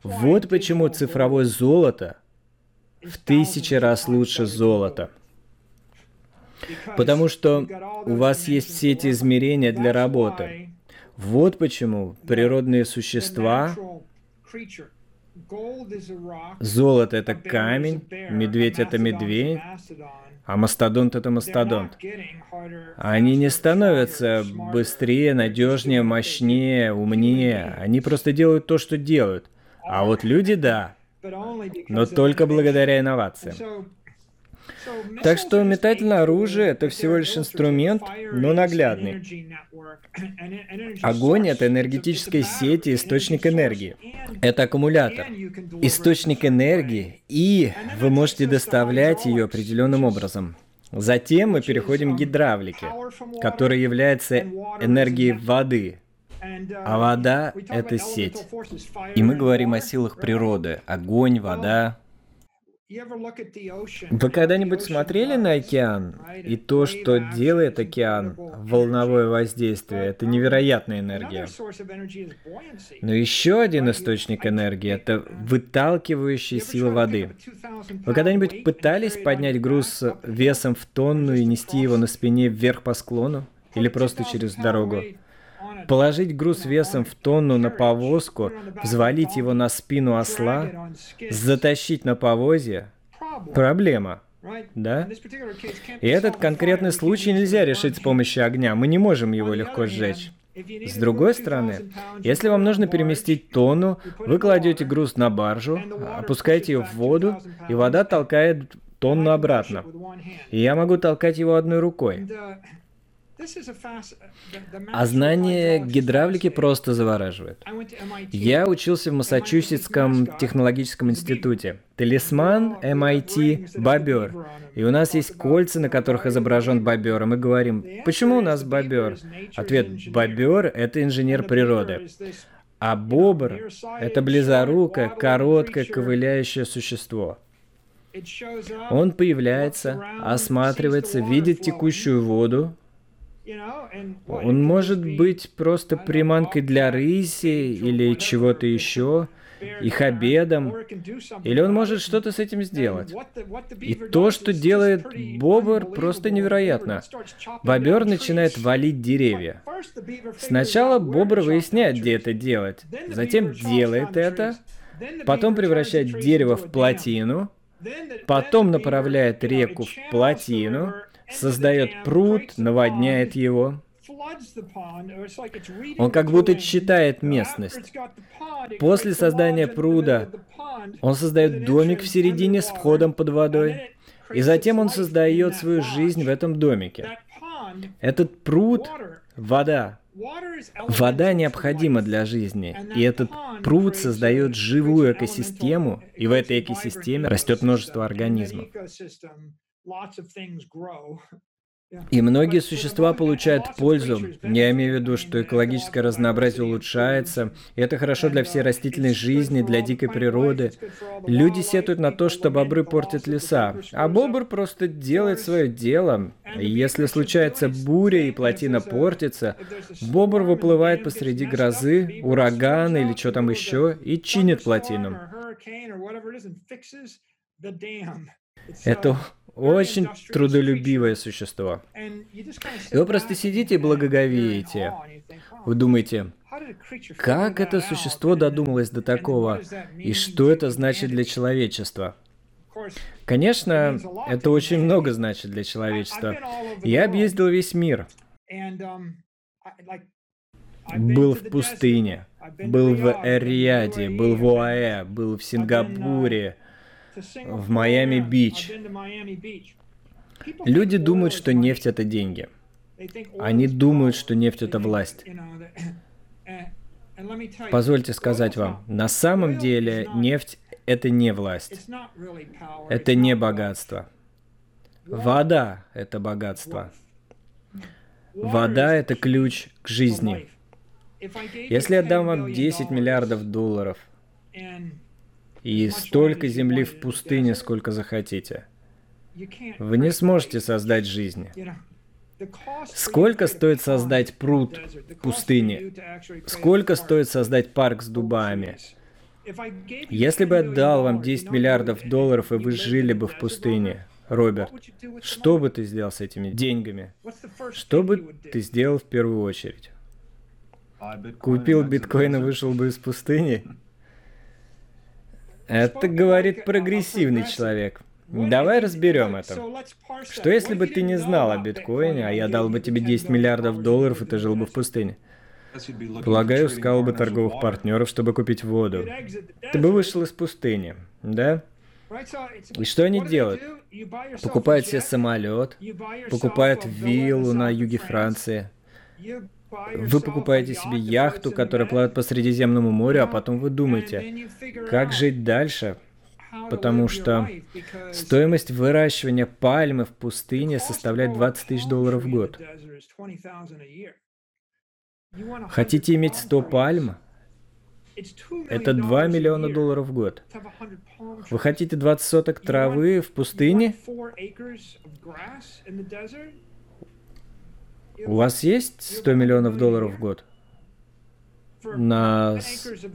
Вот почему цифровое золото в тысячи раз лучше золота. Потому что у вас есть все эти измерения для работы. Вот почему природные существа Золото — это камень, медведь — это медведь, а мастодонт — это мастодонт. Они не становятся быстрее, надежнее, мощнее, умнее. Они просто делают то, что делают. А вот люди — да. Но только благодаря инновациям. Так что метательное оружие — это всего лишь инструмент, но наглядный. Огонь — это энергетическая сеть и источник энергии. Это аккумулятор, источник энергии, и вы можете доставлять ее определенным образом. Затем мы переходим к гидравлике, которая является энергией воды, а вода — это сеть. И мы говорим о силах природы. Огонь, вода, Вы когда-нибудь смотрели на океан? И то, что делает океан, волновое воздействие, это невероятная энергия. Но еще один источник энергии – это выталкивающая сила воды. Вы когда-нибудь пытались поднять груз весом в тонну и нести его на спине вверх по склону? Или просто через дорогу? Положить груз весом в тонну на повозку, взвалить его на спину осла, затащить на повозе – проблема. Да? И этот конкретный случай нельзя решить с помощью огня. Мы не можем его легко сжечь. С другой стороны, если вам нужно переместить тонну, вы кладете груз на баржу, опускаете ее в воду, и вода толкает тонну обратно. И я могу толкать его одной рукой. А знание гидравлики просто завораживает. Я учился в Массачусетском технологическом институте. Талисман MIT – бобер. И у нас есть кольца, на которых изображен бобер. И мы говорим, почему у нас бобер? Ответ – бобер – это инженер природы. А бобр – это близорукое, короткое, ковыляющее существо. Он появляется, осматривается, видит текущую воду, он может быть просто приманкой для рыси или чего-то еще, их обедом, или он может что-то с этим сделать. И то, что делает бобр, просто невероятно. Бобер начинает валить деревья. Сначала бобр выясняет, где это делать, затем делает это, потом превращает дерево в плотину, потом направляет реку в плотину, создает пруд, наводняет его. Он как будто читает местность. После создания пруда он создает домик в середине с входом под водой, и затем он создает свою жизнь в этом домике. Этот пруд — вода. Вода необходима для жизни, и этот пруд создает живую экосистему, и в этой экосистеме растет множество организмов. (laughs) И многие существа получают пользу. Я имею в виду, что экологическое разнообразие улучшается. И это хорошо для всей растительной жизни, для дикой природы. Люди сетуют на то, что бобры портят леса. А бобр просто делает свое дело. И если случается буря и плотина портится, бобр выплывает посреди грозы, урагана или что там еще, и чинит плотину. Это очень трудолюбивое существо. И вы просто сидите и благоговеете. Вы думаете, как это существо додумалось до такого? И что это значит для человечества? Конечно, это очень много значит для человечества. Я объездил весь мир. Был в пустыне, был в Эриаде, был в ОАЭ, был в Сингапуре, в Майами-Бич. Люди думают, что нефть это деньги. Они думают, что нефть это власть. Позвольте сказать вам, на самом деле нефть это не власть. Это не богатство. Вода — это богатство. Вода — это ключ к жизни. Если я дам вам 10 миллиардов долларов, и столько земли в пустыне, сколько захотите. Вы не сможете создать жизнь. Сколько стоит создать пруд в пустыне? Сколько стоит создать парк с дубами? Если бы я дал вам 10 миллиардов долларов, и вы жили бы в пустыне, Роберт, что бы ты сделал с этими деньгами? Что бы ты сделал в первую очередь? Купил биткоин и вышел бы из пустыни? Это говорит прогрессивный человек. Давай разберем это. Что если бы ты не знал о биткоине, а я дал бы тебе 10 миллиардов долларов, и ты жил бы в пустыне? Полагаю, искал бы торговых партнеров, чтобы купить воду. Ты бы вышел из пустыни, да? И что они делают? Покупают себе самолет, покупают виллу на юге Франции, вы покупаете себе яхту, которая плавает по Средиземному морю, а потом вы думаете, как жить дальше? Потому что стоимость выращивания пальмы в пустыне составляет 20 тысяч долларов в год. Хотите иметь 100 пальм? Это 2 миллиона долларов в год. Вы хотите 20 соток травы в пустыне? У вас есть 100 миллионов долларов в год? На,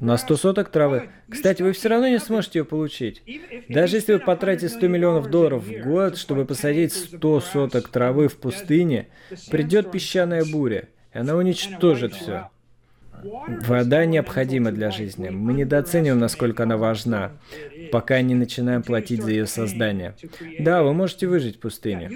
на 100 соток травы. Кстати, вы все равно не сможете ее получить. Даже если вы потратите 100 миллионов долларов в год, чтобы посадить 100 соток травы в пустыне, придет песчаная буря, и она уничтожит все. Вода необходима для жизни. Мы недооцениваем, насколько она важна, пока не начинаем платить за ее создание. Да, вы можете выжить в пустыне.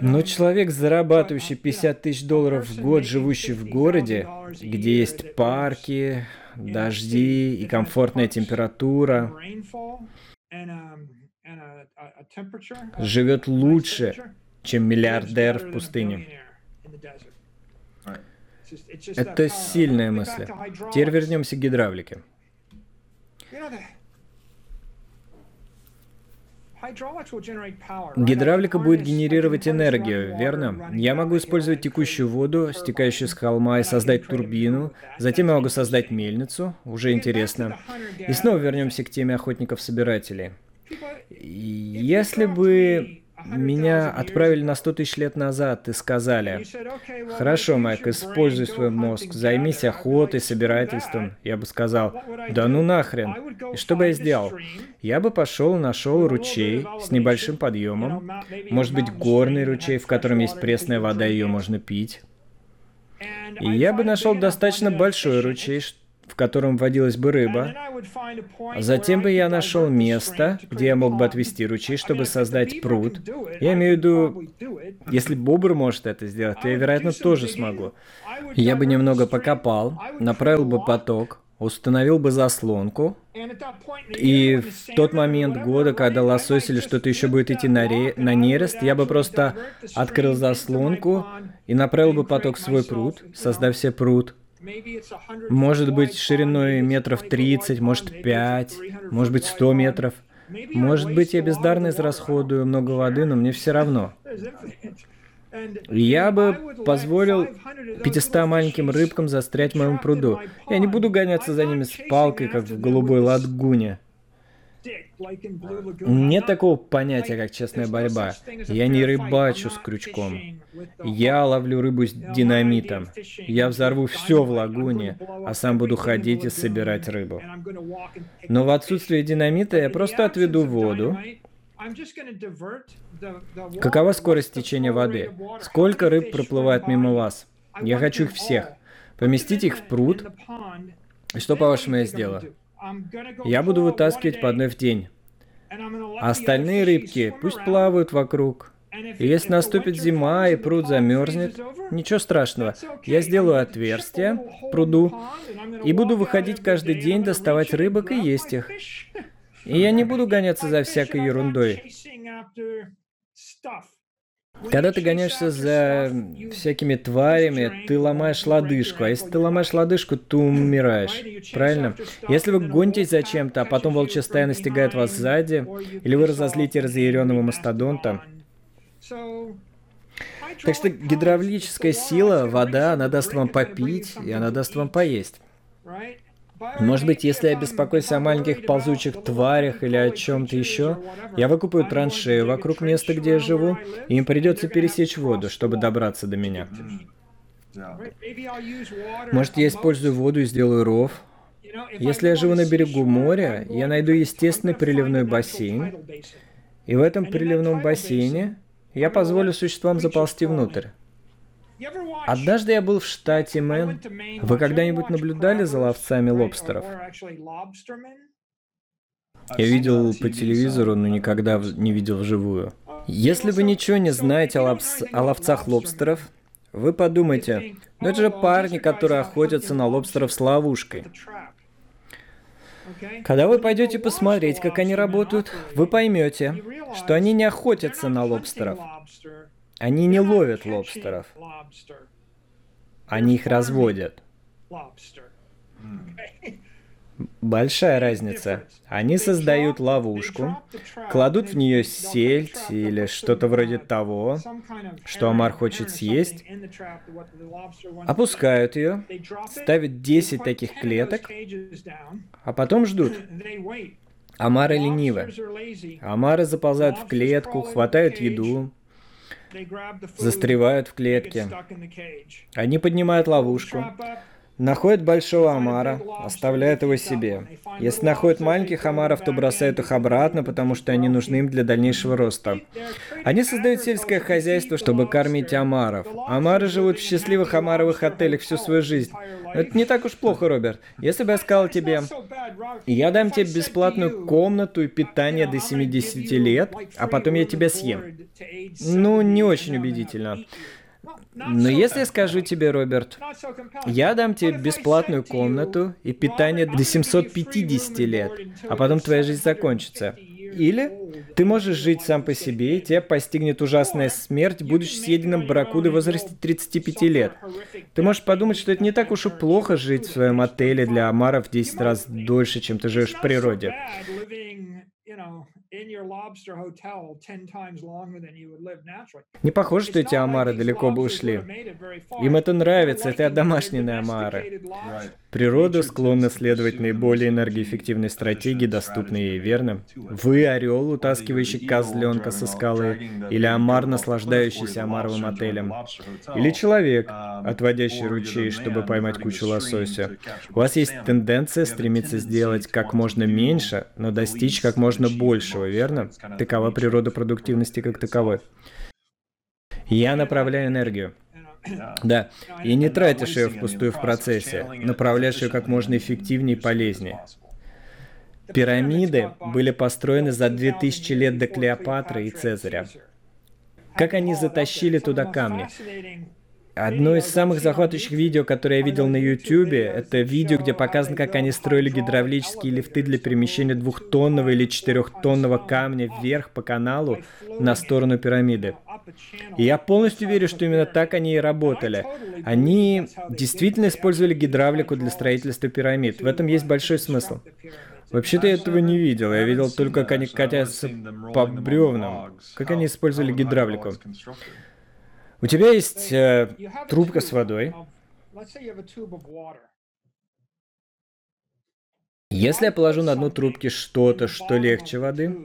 Но человек, зарабатывающий 50 тысяч долларов в год, живущий в городе, где есть парки, дожди и комфортная температура, живет лучше, чем миллиардер в пустыне. Это сильная мысль. Теперь вернемся к гидравлике. Гидравлика будет генерировать энергию, верно? Я могу использовать текущую воду, стекающую с холма, и создать турбину. Затем я могу создать мельницу. Уже интересно. И снова вернемся к теме охотников-собирателей. Если бы меня отправили на 100 тысяч лет назад и сказали, хорошо, Майк, используй свой мозг, займись охотой, собирательством. Я бы сказал, да ну нахрен. И что бы я сделал? Я бы пошел, нашел ручей с небольшим подъемом, может быть горный ручей, в котором есть пресная вода, ее можно пить. И я бы нашел достаточно большой ручей, в котором водилась бы рыба. Затем бы я нашел место, где я мог бы отвести ручей, чтобы создать пруд. Я имею в виду, если бобр может это сделать, то я, вероятно, тоже смогу. Я бы немного покопал, направил бы поток, установил бы заслонку, и в тот момент года, когда лосось или что-то еще будет идти на, ре... на нерест, я бы просто открыл заслонку и направил бы поток в свой пруд, создав себе пруд, может быть, шириной метров 30, может 5, может быть 100 метров. Может быть, я бездарно израсходую много воды, но мне все равно. Я бы позволил 500 маленьким рыбкам застрять в моем пруду. Я не буду гоняться за ними с палкой, как в голубой лагуне. Нет такого понятия, как честная борьба. Я не рыбачу с крючком. Я ловлю рыбу с динамитом. Я взорву все в лагуне, а сам буду ходить и собирать рыбу. Но в отсутствие динамита я просто отведу воду. Какова скорость течения воды? Сколько рыб проплывает мимо вас? Я хочу их всех. Поместить их в пруд. И что, по-вашему, я сделаю? Я буду вытаскивать по одной в день. А остальные рыбки пусть плавают вокруг. И если наступит зима и пруд замерзнет, ничего страшного. Я сделаю отверстие в пруду и буду выходить каждый день, доставать рыбок и есть их. И я не (laughs) буду гоняться за всякой ерундой. Когда ты гоняешься за всякими тварями, ты ломаешь лодыжку. А если ты ломаешь лодыжку, ты умираешь. Правильно? Если вы гонитесь за чем-то, а потом волчья стая настигает вас сзади, или вы разозлите разъяренного мастодонта. Так что гидравлическая сила, вода, она даст вам попить, и она даст вам поесть. Может быть, если я беспокоюсь о маленьких ползучих тварях или о чем-то еще, я выкупаю траншею вокруг места, где я живу, и им придется пересечь воду, чтобы добраться до меня. Может, я использую воду и сделаю ров. Если я живу на берегу моря, я найду естественный приливной бассейн, и в этом приливном бассейне я позволю существам заползти внутрь. Однажды я был в штате Мэн. Вы когда-нибудь наблюдали за ловцами лобстеров? Я видел по телевизору, но никогда не видел вживую. Если вы ничего не знаете о, ловц... о ловцах лобстеров, вы подумайте, ну это же парни, которые охотятся на лобстеров с ловушкой. Когда вы пойдете посмотреть, как они работают, вы поймете, что они не охотятся на лобстеров. Они не ловят лобстеров. Они их разводят. Большая разница. Они создают ловушку, кладут в нее сельдь или что-то вроде того, что омар хочет съесть, опускают ее, ставят 10 таких клеток, а потом ждут. (clears throat) Омары ленивы. Омары заползают в клетку, хватают еду, застревают в клетке. Они поднимают ловушку, Находят большого омара, оставляют его себе. Если находят маленьких омаров, то бросают их обратно, потому что они нужны им для дальнейшего роста. Они создают сельское хозяйство, чтобы кормить омаров. Омары живут в счастливых омаровых отелях всю свою жизнь. Это не так уж плохо, Роберт. Если бы я сказал тебе, я дам тебе бесплатную комнату и питание до 70 лет, а потом я тебя съем. Ну, не очень убедительно. Но если я скажу тебе, Роберт, я дам тебе бесплатную комнату и питание до 750 лет, а потом твоя жизнь закончится. Или ты можешь жить сам по себе, и тебя постигнет ужасная смерть, будучи съеденным барракудой в возрасте 35 лет. Ты можешь подумать, что это не так уж и плохо жить в своем отеле для омаров в 10 раз дольше, чем ты живешь в природе. Не похоже, что эти омары далеко бы ушли. Им это нравится, это домашние омары. Природа склонна следовать наиболее энергоэффективной стратегии, доступной ей, верно? Вы орел, утаскивающий козленка со скалы, или омар, наслаждающийся омаровым отелем, или человек, отводящий ручей, чтобы поймать кучу лосося. У вас есть тенденция стремиться сделать как можно меньше, но достичь как можно большего, верно? Такова природа продуктивности как таковой. Я направляю энергию. Да, и не тратишь ее впустую в процессе, направляешь ее как можно эффективнее и полезнее. Пирамиды были построены за 2000 лет до Клеопатры и Цезаря. Как они затащили туда камни? Одно из самых захватывающих видео, которое я видел на YouTube, это видео, где показано, как они строили гидравлические лифты для перемещения двухтонного или четырехтонного камня вверх по каналу на сторону пирамиды. И я полностью верю, что именно так они и работали. Они действительно использовали гидравлику для строительства пирамид. В этом есть большой смысл. Вообще-то я этого не видел. Я видел только, как они катятся по бревнам. Как они использовали гидравлику. У тебя есть э, трубка с водой. Если я положу на дно трубки что-то, что легче воды,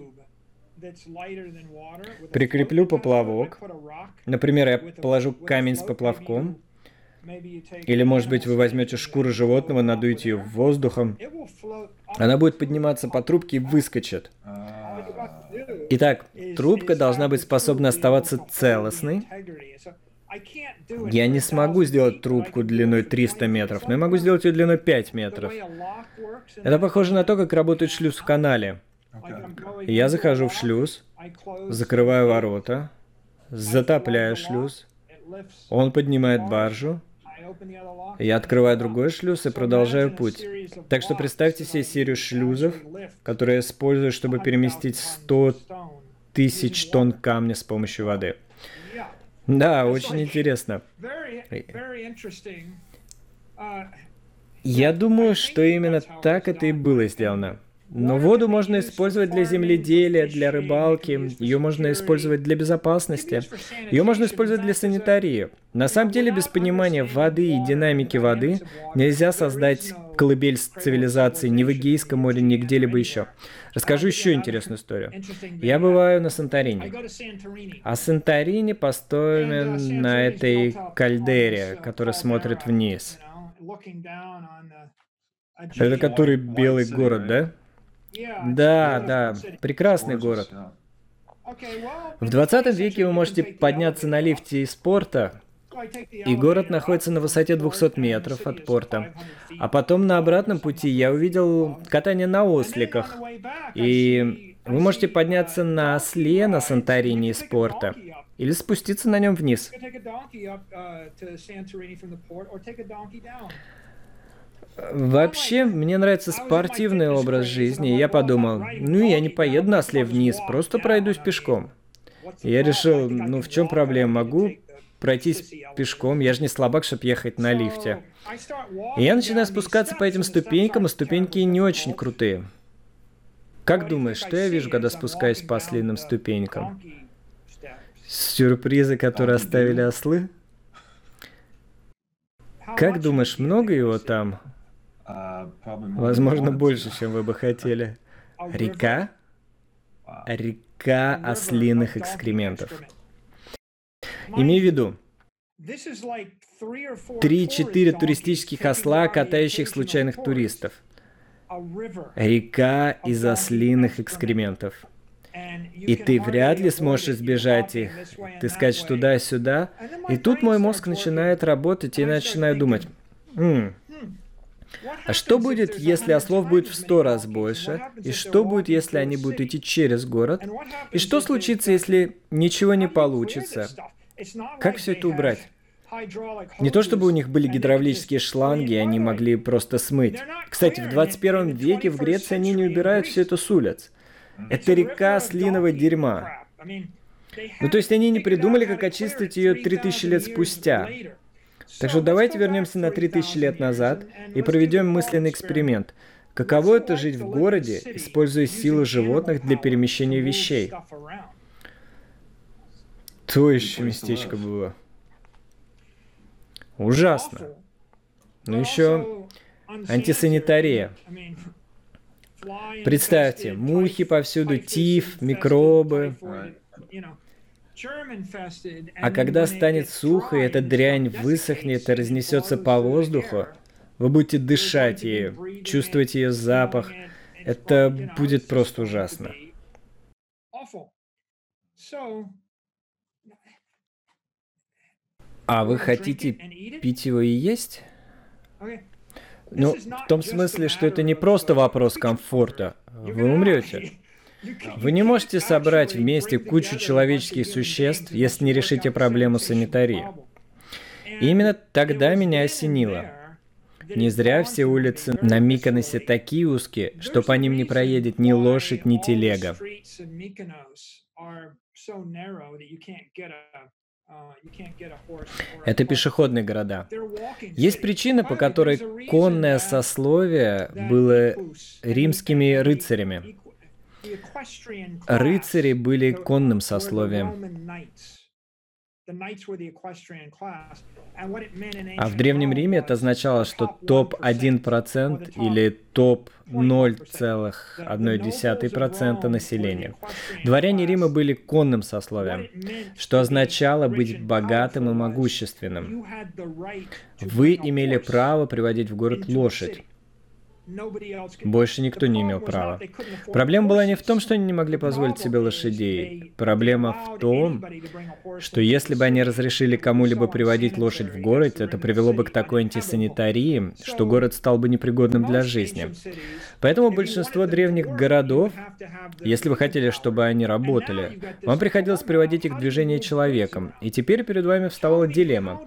прикреплю поплавок, например, я положу камень с поплавком, или, может быть, вы возьмете шкуру животного, надуете ее воздухом, она будет подниматься по трубке и выскочит. Итак, трубка должна быть способна оставаться целостной. Я не смогу сделать трубку длиной 300 метров, но я могу сделать ее длиной 5 метров. Это похоже на то, как работает шлюз в канале. Я захожу в шлюз, закрываю ворота, затопляю шлюз, он поднимает баржу, я открываю другой шлюз и продолжаю путь. Так что представьте себе серию шлюзов, которые я использую, чтобы переместить 100 тысяч тонн камня с помощью воды. Да, очень интересно. Я думаю, что именно так это и было сделано. Но воду можно использовать для земледелия, для рыбалки, ее можно использовать для безопасности, ее можно использовать для санитарии. На самом деле, без понимания воды и динамики воды нельзя создать колыбель цивилизации ни в Эгейском море, ни где-либо еще. Расскажу еще интересную историю. Я бываю на Санторини. А Санторини построен на этой кальдере, которая смотрит вниз. Это который белый город, да? Да, да, прекрасный город. В 20 веке вы можете подняться на лифте из порта, и город находится на высоте 200 метров от порта. А потом на обратном пути я увидел катание на осликах. И вы можете подняться на осле на Санторини из порта или спуститься на нем вниз. Вообще, мне нравится спортивный образ жизни, и я подумал, ну я не поеду на осле вниз, просто пройдусь пешком. И я решил, ну в чем проблема, могу пройтись пешком, я же не слабак, чтобы ехать на лифте. И я начинаю спускаться по этим ступенькам, и ступеньки не очень крутые. Как думаешь, что я вижу, когда спускаюсь по ослиным ступенькам? Сюрпризы, которые оставили ослы? Как думаешь, много его там? Возможно, больше, чем вы бы хотели. Река? Река ослиных экскрементов. Имей в виду, три-четыре туристических осла, катающих случайных туристов. Река из ослиных экскрементов. И ты вряд ли сможешь избежать их. Ты скачешь туда-сюда. И тут мой мозг начинает работать, и я начинаю думать, «М, а что будет, если ослов будет в сто раз больше? И что будет, если они будут идти через город? И что случится, если ничего не получится? Как все это убрать? Не то чтобы у них были гидравлические шланги, они могли просто смыть. Кстати, в 21 веке в Греции они не убирают все это с улиц. Это река слиного дерьма. Ну то есть они не придумали, как очистить ее 3000 лет спустя. Так что давайте вернемся на 3000 лет назад и проведем мысленный эксперимент. Каково это жить в городе, используя силу животных для перемещения вещей? То еще местечко было. Ужасно. Ну еще антисанитария. Представьте, мухи повсюду, тиф, микробы. А когда станет сухо, и эта дрянь высохнет и разнесется по воздуху, вы будете дышать ею, чувствовать ее запах. Это будет просто ужасно. А вы хотите пить его и есть? Ну, в том смысле, что это не просто вопрос (laughs) комфорта. Вы умрете. Вы не можете собрать вместе кучу человеческих существ, если не решите проблему санитарии. И именно тогда меня осенило. Не зря все улицы на Миконосе такие узкие, что по ним не проедет ни лошадь, ни телега. Это пешеходные города. Есть причина, по которой конное сословие было римскими рыцарями. Рыцари были конным сословием. А в Древнем Риме это означало, что топ-1% или топ-0,1% населения. Дворяне Рима были конным сословием, что означало быть богатым и могущественным. Вы имели право приводить в город лошадь. Больше никто не имел права. Проблема была не в том, что они не могли позволить себе лошадей. Проблема в том, что если бы они разрешили кому-либо приводить лошадь в город, это привело бы к такой антисанитарии, что город стал бы непригодным для жизни. Поэтому большинство древних городов, если вы хотели, чтобы они работали, вам приходилось приводить их в движение человеком. И теперь перед вами вставала дилемма.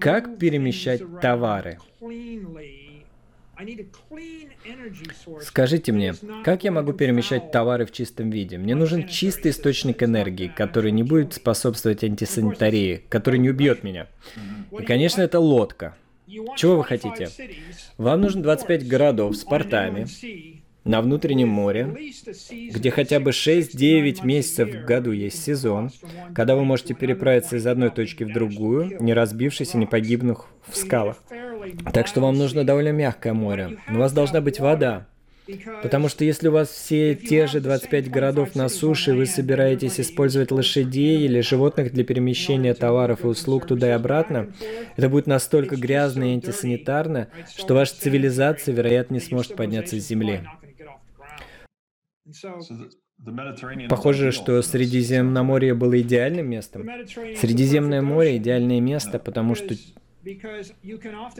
Как перемещать товары? Скажите мне, как я могу перемещать товары в чистом виде? Мне нужен чистый источник энергии, который не будет способствовать антисанитарии, который не убьет меня. И, конечно, это лодка. Чего вы хотите? Вам нужно 25 городов с портами, на внутреннем море, где хотя бы 6-9 месяцев в году есть сезон, когда вы можете переправиться из одной точки в другую, не разбившись и не погибнув в скалах. Так что вам нужно довольно мягкое море. У вас должна быть вода. Потому что если у вас все те же 25 городов на суше, вы собираетесь использовать лошадей или животных для перемещения товаров и услуг туда и обратно, это будет настолько грязно и антисанитарно, что ваша цивилизация, вероятно, не сможет подняться с земли. Похоже, что Средиземноморье было идеальным местом. Средиземное море – идеальное место, потому что,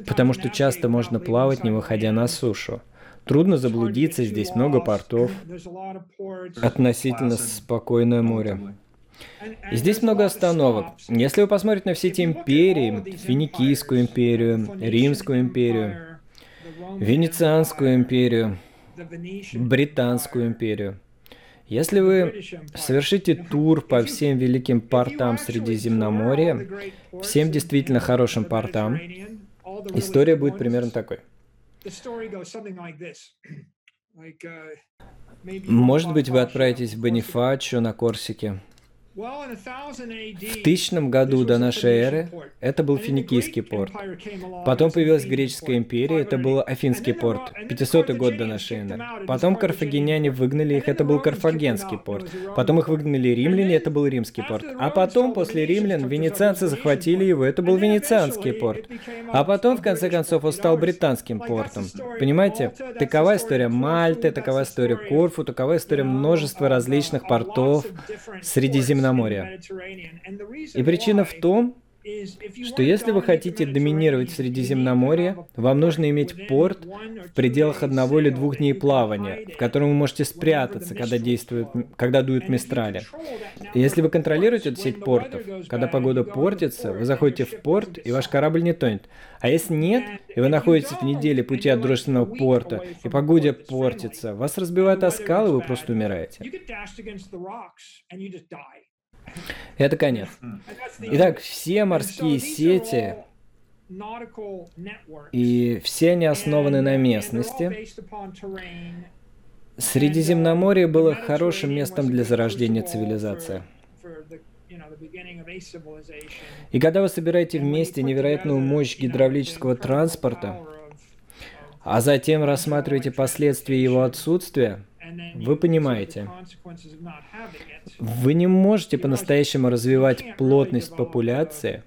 потому что часто можно плавать, не выходя на сушу. Трудно заблудиться, здесь много портов, относительно спокойное море. И здесь много остановок. Если вы посмотрите на все эти империи, Финикийскую империю, Римскую империю, Венецианскую империю, Британскую империю. Если вы совершите тур по всем великим портам Средиземноморья, всем действительно хорошим портам, история будет примерно такой. Может быть, вы отправитесь в Бонифачо на Корсике, в тысячном году до нашей эры это был Финикийский порт. Потом появилась Греческая империя, это был Афинский порт, 500 год до нашей эры. Потом карфагеняне выгнали их, это был Карфагенский порт. Потом их выгнали римляне, это был Римский порт. А потом, после римлян, венецианцы захватили его, это был Венецианский порт. А потом, в конце концов, он стал британским портом. Понимаете? Такова история Мальты, такова история Корфу, такова история множества различных портов Средиземноморья. И причина в том, что если вы хотите доминировать в Средиземноморье, вам нужно иметь порт в пределах одного или двух дней плавания, в котором вы можете спрятаться, когда, действует, когда дуют мистрали. И если вы контролируете эту сеть портов, когда погода портится, вы заходите в порт, и ваш корабль не тонет. А если нет, и вы находитесь в неделе пути от дружественного порта, и погода портится, вас разбивают о скалы, и вы просто умираете. Это конец. Итак, все морские сети и все они основаны на местности. Средиземноморье было хорошим местом для зарождения цивилизации. И когда вы собираете вместе невероятную мощь гидравлического транспорта, а затем рассматриваете последствия его отсутствия, вы понимаете, вы не можете по-настоящему развивать плотность популяции,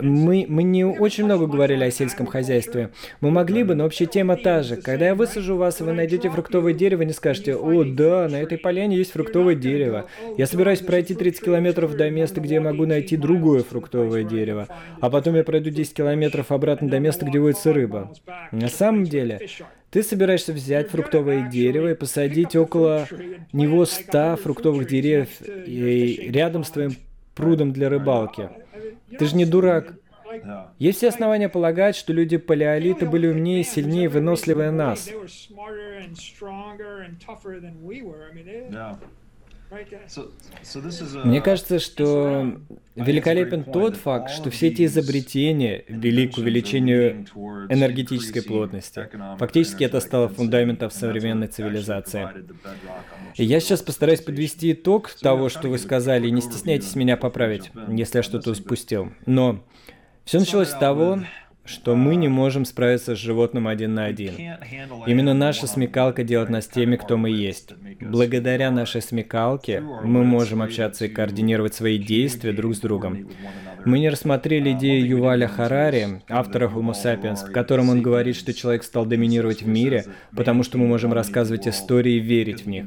мы, мы не очень много говорили о сельском хозяйстве. Мы могли бы, но общая тема та же. Когда я высажу вас, и вы найдете фруктовое дерево, не скажете, о, да, на этой поляне есть фруктовое дерево. Я собираюсь пройти 30 километров до места, где я могу найти другое фруктовое дерево. А потом я пройду 10 километров обратно до места, где водится рыба. На самом деле, ты собираешься взять фруктовое дерево и посадить около него 100 фруктовых деревьев и рядом с твоим прудом для рыбалки. Ты же не дурак. Есть все основания полагать, что люди палеолита были умнее, сильнее, выносливее нас. Мне кажется, что великолепен тот факт, что все эти изобретения вели к увеличению энергетической плотности. Фактически это стало фундаментом современной цивилизации. И я сейчас постараюсь подвести итог того, что вы сказали, и не стесняйтесь меня поправить, если я что-то спустил. Но все началось с того, что мы не можем справиться с животным один на один. Именно наша смекалка делает нас теми, кто мы есть. Благодаря нашей смекалке мы можем общаться и координировать свои действия друг с другом. Мы не рассмотрели идею Юваля Харари, автора Homo sapiens, в котором он говорит, что человек стал доминировать в мире, потому что мы можем рассказывать истории и верить в них.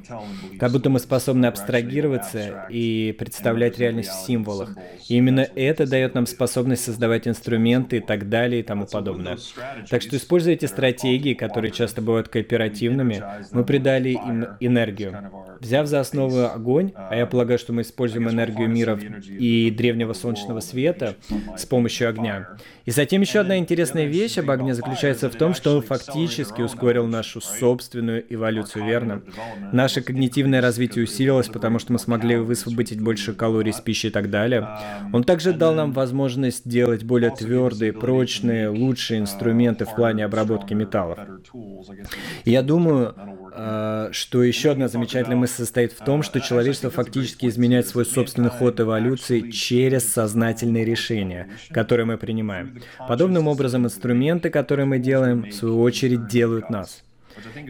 Как будто мы способны абстрагироваться и представлять реальность в символах. И именно это дает нам способность создавать инструменты и так далее и тому подобное. Так что используйте стратегии, которые часто бывают кооперативными. Мы придали им энергию. Взяв за основу огонь, а я полагаю, что мы используем энергию мира и древнего солнечного света с помощью огня. И затем еще одна интересная вещь об огне заключается в том, что он фактически ускорил нашу собственную эволюцию, верно? Наше когнитивное развитие усилилось, потому что мы смогли высвободить больше калорий с пищи и так далее. Он также дал нам возможность делать более твердые, прочные, лучшие инструменты в плане обработки металлов. Я думаю, а, что еще одна замечательная мысль состоит в том, что человечество фактически изменяет свой собственный ход эволюции через сознательные решения, которые мы принимаем. Подобным образом инструменты, которые мы делаем, в свою очередь делают нас.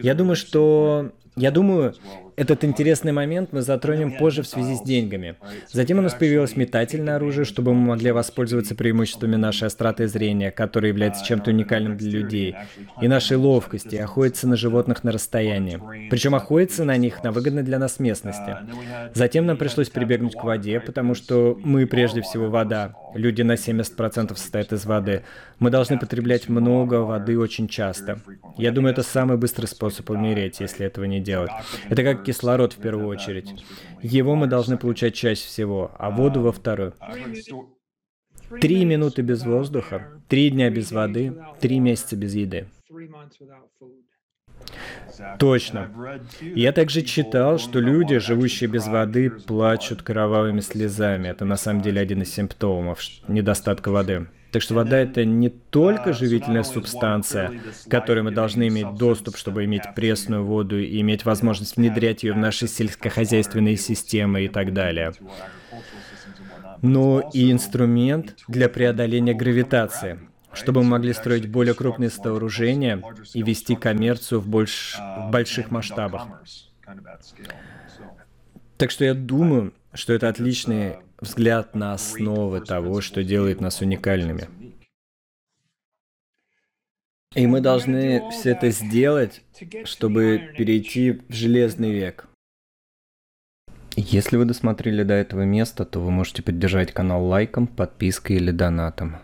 Я думаю, что я думаю, этот интересный момент мы затронем позже в связи с деньгами. Затем у нас появилось метательное оружие, чтобы мы могли воспользоваться преимуществами нашей остроты зрения, которая является чем-то уникальным для людей, и нашей ловкости, охотиться на животных на расстоянии. Причем охотиться на них на выгодной для нас местности. Затем нам пришлось прибегнуть к воде, потому что мы прежде всего вода. Люди на 70% состоят из воды. Мы должны потреблять много воды очень часто. Я думаю, это самый быстрый способ умереть, если этого не делать. Это как кислород в первую очередь. Его мы должны получать чаще всего, а воду во вторую. Три минуты без воздуха, три дня без воды, три месяца без еды. Точно. Я также читал, что люди, живущие без воды, плачут кровавыми слезами. Это на самом деле один из симптомов недостатка воды. Так что вода это не только живительная субстанция, к которой мы должны иметь доступ, чтобы иметь пресную воду и иметь возможность внедрять ее в наши сельскохозяйственные системы и так далее но и инструмент для преодоления гравитации чтобы мы могли строить более крупные сооружения и вести коммерцию в, больш... в больших масштабах. Так что я думаю, что это отличный взгляд на основы того, что делает нас уникальными. И мы должны все это сделать, чтобы перейти в железный век. Если вы досмотрели до этого места, то вы можете поддержать канал лайком, подпиской или донатом.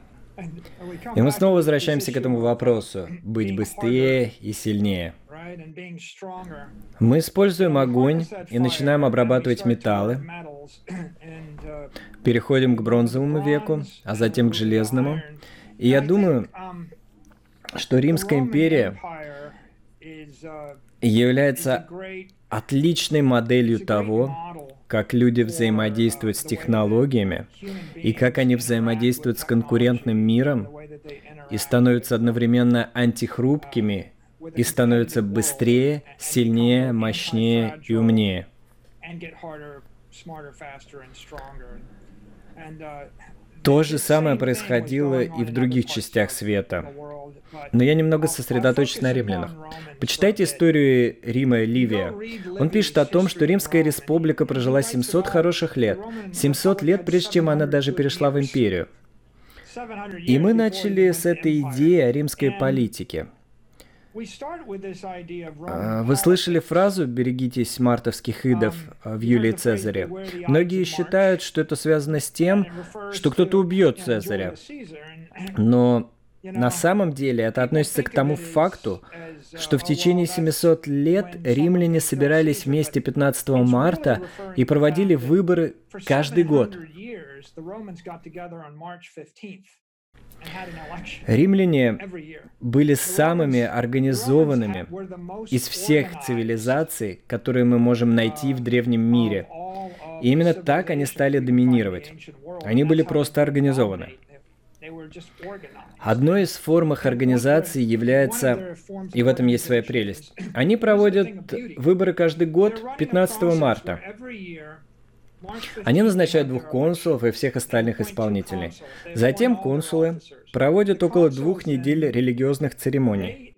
И мы снова возвращаемся к этому вопросу. Быть быстрее и сильнее. Мы используем огонь и начинаем обрабатывать металлы. (clears throat) Переходим к бронзовому веку, а затем к железному. И я думаю, что Римская империя является отличной моделью того, как люди взаимодействуют с технологиями и как они взаимодействуют с конкурентным миром и становятся одновременно антихрупкими и становятся быстрее, сильнее, мощнее и умнее. То же самое происходило и в других частях света. Но я немного сосредоточусь на римлянах. Почитайте историю Рима Ливия. Он пишет о том, что Римская республика прожила 700 хороших лет. 700 лет, прежде чем она даже перешла в империю. И мы начали с этой идеи о римской политике. А, вы слышали фразу «берегитесь мартовских идов» в Юлии Цезаре? Многие считают, что это связано с тем, что кто-то убьет Цезаря. Но на самом деле это относится к тому факту, что в течение 700 лет римляне собирались вместе 15 марта и проводили выборы каждый год. Римляне были самыми организованными из всех цивилизаций, которые мы можем найти в древнем мире. И именно так они стали доминировать. Они были просто организованы. Одной из форм их организации является, и в этом есть своя прелесть, они (laughs) проводят выборы каждый год 15 марта. Они назначают двух консулов и всех остальных исполнителей. Затем консулы проводят около двух недель религиозных церемоний.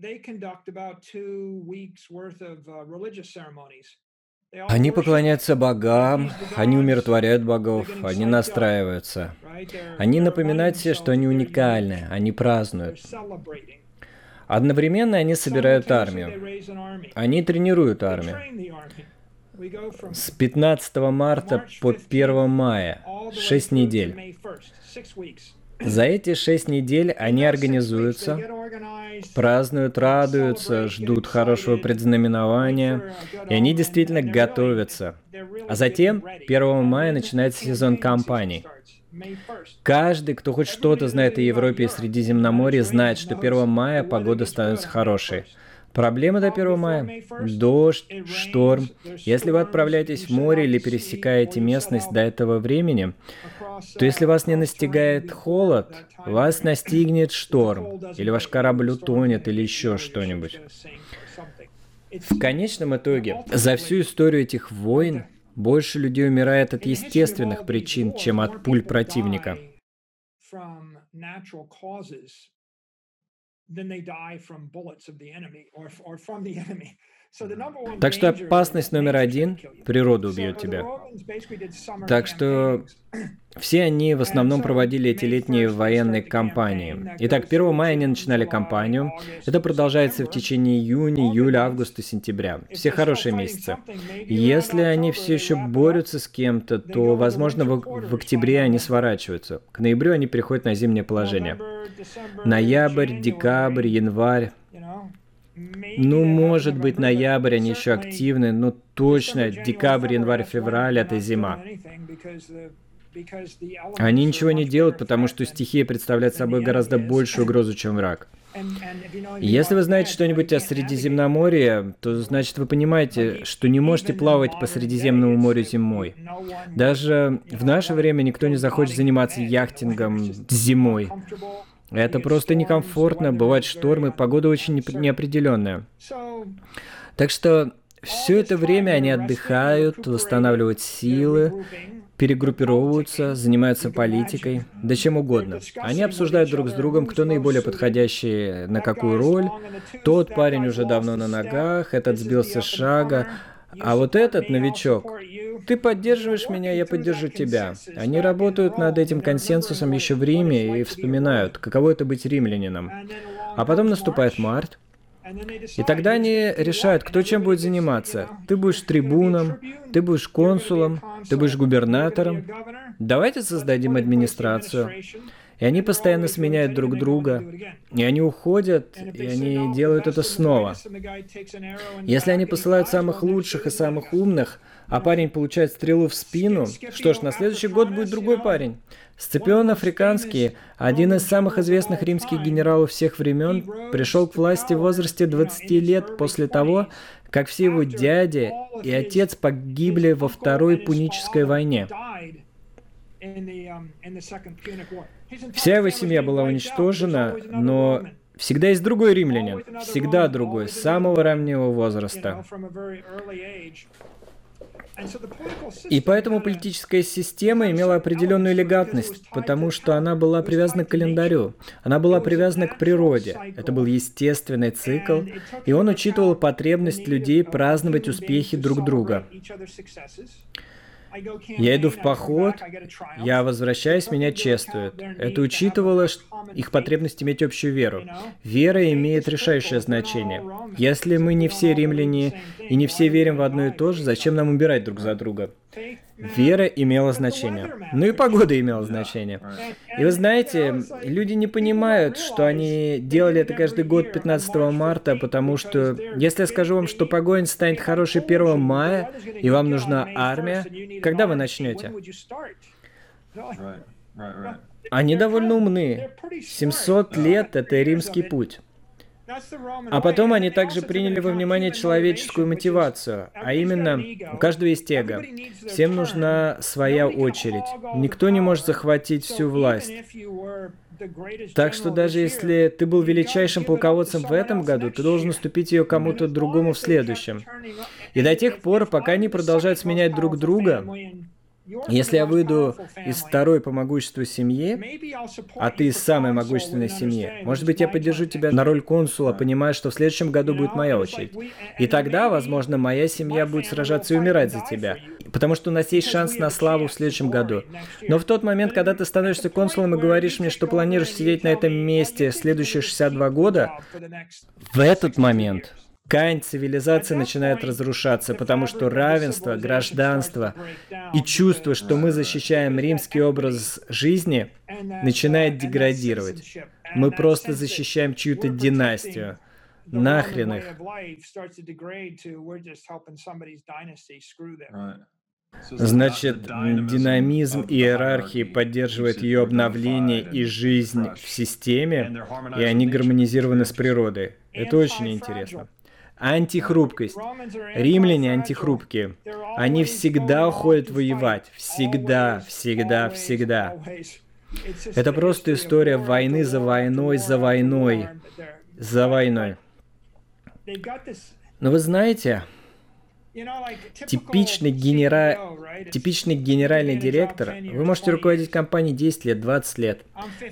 Они поклоняются богам, они умиротворяют богов, они настраиваются. Они напоминают себе, что они уникальны, они празднуют. Одновременно они собирают армию. Они тренируют армию. С 15 марта по 1 мая, 6 недель. За эти шесть недель они организуются, празднуют, радуются, ждут хорошего предзнаменования, и они действительно готовятся. А затем 1 мая начинается сезон кампаний. Каждый, кто хоть что-то знает о Европе и Средиземноморье, знает, что 1 мая погода становится хорошей. Проблема до 1 мая – дождь, шторм. Если вы отправляетесь в море или пересекаете местность до этого времени, то если вас не настигает холод, вас настигнет шторм, или ваш корабль утонет, или еще что-нибудь. В конечном итоге, за всю историю этих войн больше людей умирает от естественных причин, чем от пуль противника. then they die from bullets of the enemy or, or from the (laughs) enemy. Так что опасность номер один – природа убьет тебя. Так что (clears throat) все они в основном проводили эти летние военные кампании. Итак, 1 мая они начинали кампанию. Это продолжается в течение июня, июля, августа, сентября. Все хорошие месяцы. Если они все еще борются с кем-то, то, возможно, в, в октябре они сворачиваются. К ноябрю они переходят на зимнее положение. Ноябрь, декабрь, январь. Ну, может быть, ноябрь они еще активны, но точно декабрь, январь, февраль — это зима. Они ничего не делают, потому что стихия представляет собой гораздо большую угрозу, чем враг. Если вы знаете что-нибудь о Средиземноморье, то значит вы понимаете, что не можете плавать по Средиземному морю зимой. Даже в наше время никто не захочет заниматься яхтингом зимой. Это просто некомфортно, бывают штормы, погода очень неопределенная. Так что все это время они отдыхают, восстанавливают силы, перегруппировываются, занимаются политикой, да чем угодно. Они обсуждают друг с другом, кто наиболее подходящий на какую роль. Тот парень уже давно на ногах, этот сбился с шага, а вот этот новичок, ты поддерживаешь меня, я поддержу тебя. Они работают над этим консенсусом еще в Риме и вспоминают, каково это быть римлянином. А потом наступает март, и тогда они решают, кто чем будет заниматься. Ты будешь трибуном, ты будешь консулом, ты будешь губернатором. Давайте создадим администрацию. И они постоянно сменяют друг друга. И они уходят, и они делают это снова. Если они посылают самых лучших и самых умных, а парень получает стрелу в спину, что ж, на следующий год будет другой парень. Сципион Африканский, один из самых известных римских генералов всех времен, пришел к власти в возрасте 20 лет после того, как все его дяди и отец погибли во Второй Пунической войне. Вся его семья была уничтожена, но всегда есть другой римлянин, всегда другой, с самого раннего возраста. И поэтому политическая система имела определенную элегантность, потому что она была привязана к календарю, она была привязана к природе. Это был естественный цикл, и он учитывал потребность людей праздновать успехи друг друга. Я иду в поход, я возвращаюсь, меня чествуют. Это учитывало их потребность иметь общую веру. Вера имеет решающее значение. Если мы не все римляне и не все верим в одно и то же, зачем нам убирать друг за друга? Вера имела значение. Ну и погода имела значение. И вы знаете, люди не понимают, что они делали это каждый год 15 марта, потому что если я скажу вам, что погонь станет хорошей 1 мая, и вам нужна армия, когда вы начнете? Они довольно умны. 700 лет — это римский путь. А потом они также приняли во внимание человеческую мотивацию, а именно, у каждого есть эго. Всем нужна своя очередь. Никто не может захватить всю власть. Так что даже если ты был величайшим полководцем в этом году, ты должен уступить ее кому-то другому в следующем. И до тех пор, пока они продолжают сменять друг друга, если я выйду из второй по могуществу семьи, а ты из самой могущественной семьи, может быть, я поддержу тебя на роль консула, понимая, что в следующем году будет моя очередь. И тогда, возможно, моя семья будет сражаться и умирать за тебя. Потому что у нас есть шанс на славу в следующем году. Но в тот момент, когда ты становишься консулом и говоришь мне, что планируешь сидеть на этом месте следующие 62 года, в этот момент ткань цивилизации начинает разрушаться, потому что равенство, гражданство и чувство, что мы защищаем римский образ жизни, начинает деградировать. Мы просто защищаем чью-то династию. Нахрен их. Значит, динамизм иерархии поддерживает ее обновление и жизнь в системе, и они гармонизированы с природой. Это очень интересно. Антихрупкость. Римляне антихрупкие. Они всегда уходят воевать. Всегда, всегда, всегда. Это просто история войны за войной, за войной, за войной. Но вы знаете, Типичный, генера... Типичный генеральный директор, вы можете руководить компанией 10 лет, 20 лет.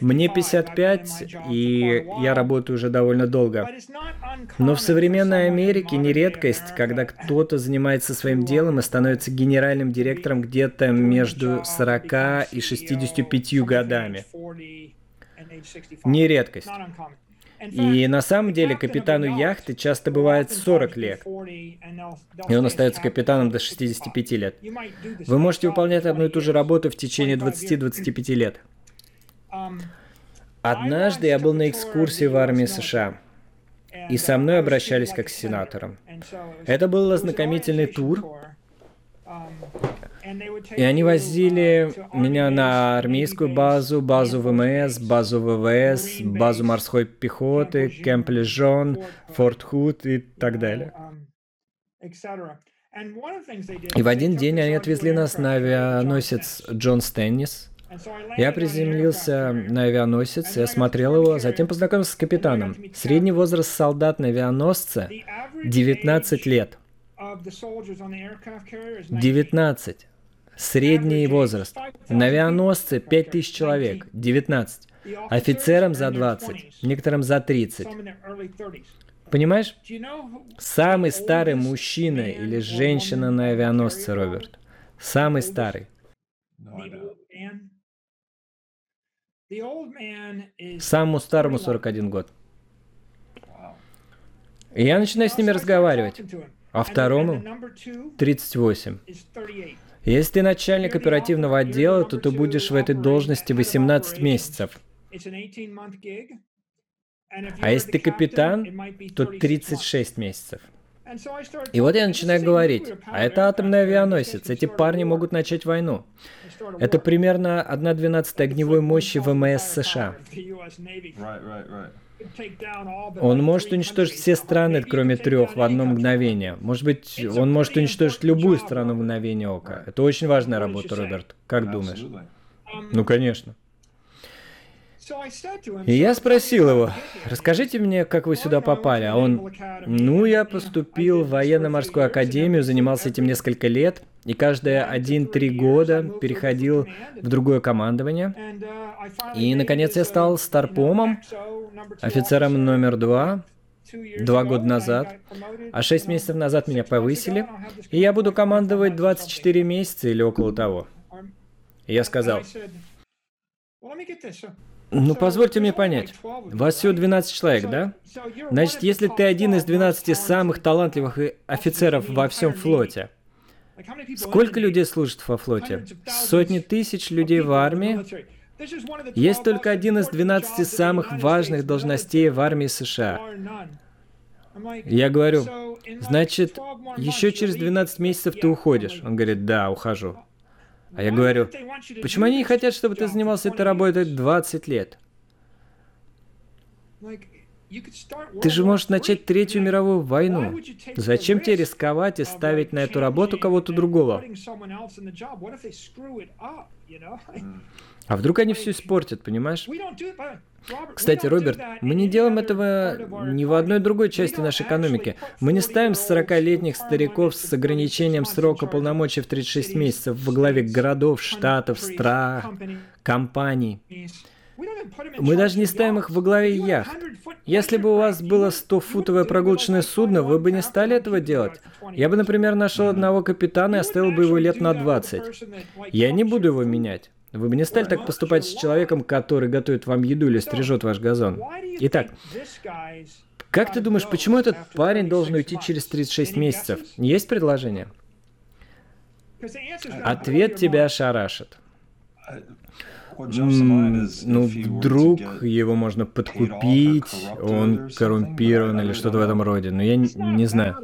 Мне 55, и я работаю уже довольно долго. Но в современной Америке не редкость, когда кто-то занимается своим делом и становится генеральным директором где-то между 40 и 65 годами. Не редкость. И на самом деле капитану яхты часто бывает 40 лет, и он остается капитаном до 65 лет. Вы можете выполнять одну и ту же работу в течение 20-25 лет. Однажды я был на экскурсии в армии США, и со мной обращались как с сенатором. Это был ознакомительный тур, И они возили меня на армейскую базу, базу ВМС, базу ВВС, базу морской пехоты, Кемп Лежон, Форт Худ и так далее. И в один день они отвезли нас на авианосец Джон Стеннис. Я приземлился на авианосец и осмотрел его, затем познакомился с капитаном. Средний возраст солдат на авианосце — 19 лет. 19. Средний возраст. На авианосце 5000 человек, 19. Офицерам за 20, некоторым за 30. Понимаешь? Самый старый мужчина или женщина на авианосце, Роберт. Самый старый. Самому старому 41 год. И я начинаю с ними разговаривать. А второму 38. Если ты начальник оперативного отдела, то ты будешь в этой должности 18 месяцев. А если ты капитан, то 36 месяцев. И вот я начинаю говорить, а это атомный авианосец, эти парни могут начать войну. Это примерно 1 12 огневой мощи ВМС США. Он может уничтожить все страны, кроме трех, в одно мгновение. Может быть, он может уничтожить любую страну в мгновение ока. Это очень важная работа, Роберт. Как думаешь? Ну, конечно. И я спросил его, расскажите мне, как вы сюда попали. А он, ну, я поступил в военно-морскую академию, занимался этим несколько лет, и каждые один-три года переходил в другое командование. И, наконец, я стал старпомом, офицером номер два, два года назад, а шесть месяцев назад меня повысили, и я буду командовать 24 месяца или около того. И я сказал, ну, позвольте мне понять. Вас всего 12 человек, да? Значит, если ты один из 12 самых талантливых офицеров во всем флоте, сколько людей служит во флоте? Сотни тысяч людей в армии? Есть только один из 12 самых важных должностей в армии США. Я говорю, значит, еще через 12 месяцев ты уходишь. Он говорит, да, ухожу. А я говорю, почему они не хотят, чтобы ты занимался этой работой 20 лет? Ты же можешь начать Третью мировую войну. Зачем тебе рисковать и ставить на эту работу кого-то другого? А вдруг они все испортят, понимаешь? Кстати, Роберт, мы не делаем этого ни в одной другой части нашей экономики. Мы не ставим 40-летних стариков с ограничением срока полномочий в 36 месяцев во главе городов, штатов, стран, компаний. Мы даже не ставим их во главе яхт. Если бы у вас было 100-футовое прогулочное судно, вы бы не стали этого делать. Я бы, например, нашел одного капитана и оставил бы его лет на 20. Я не буду его менять. Вы бы не стали так поступать с человеком, который готовит вам еду или стрижет ваш газон. Итак, как ты думаешь, почему этот парень должен уйти через 36 месяцев? Есть предложение? Ответ тебя шарашит ну, вдруг его можно подкупить, он коррумпирован или что-то в этом роде. Но я не, не знаю.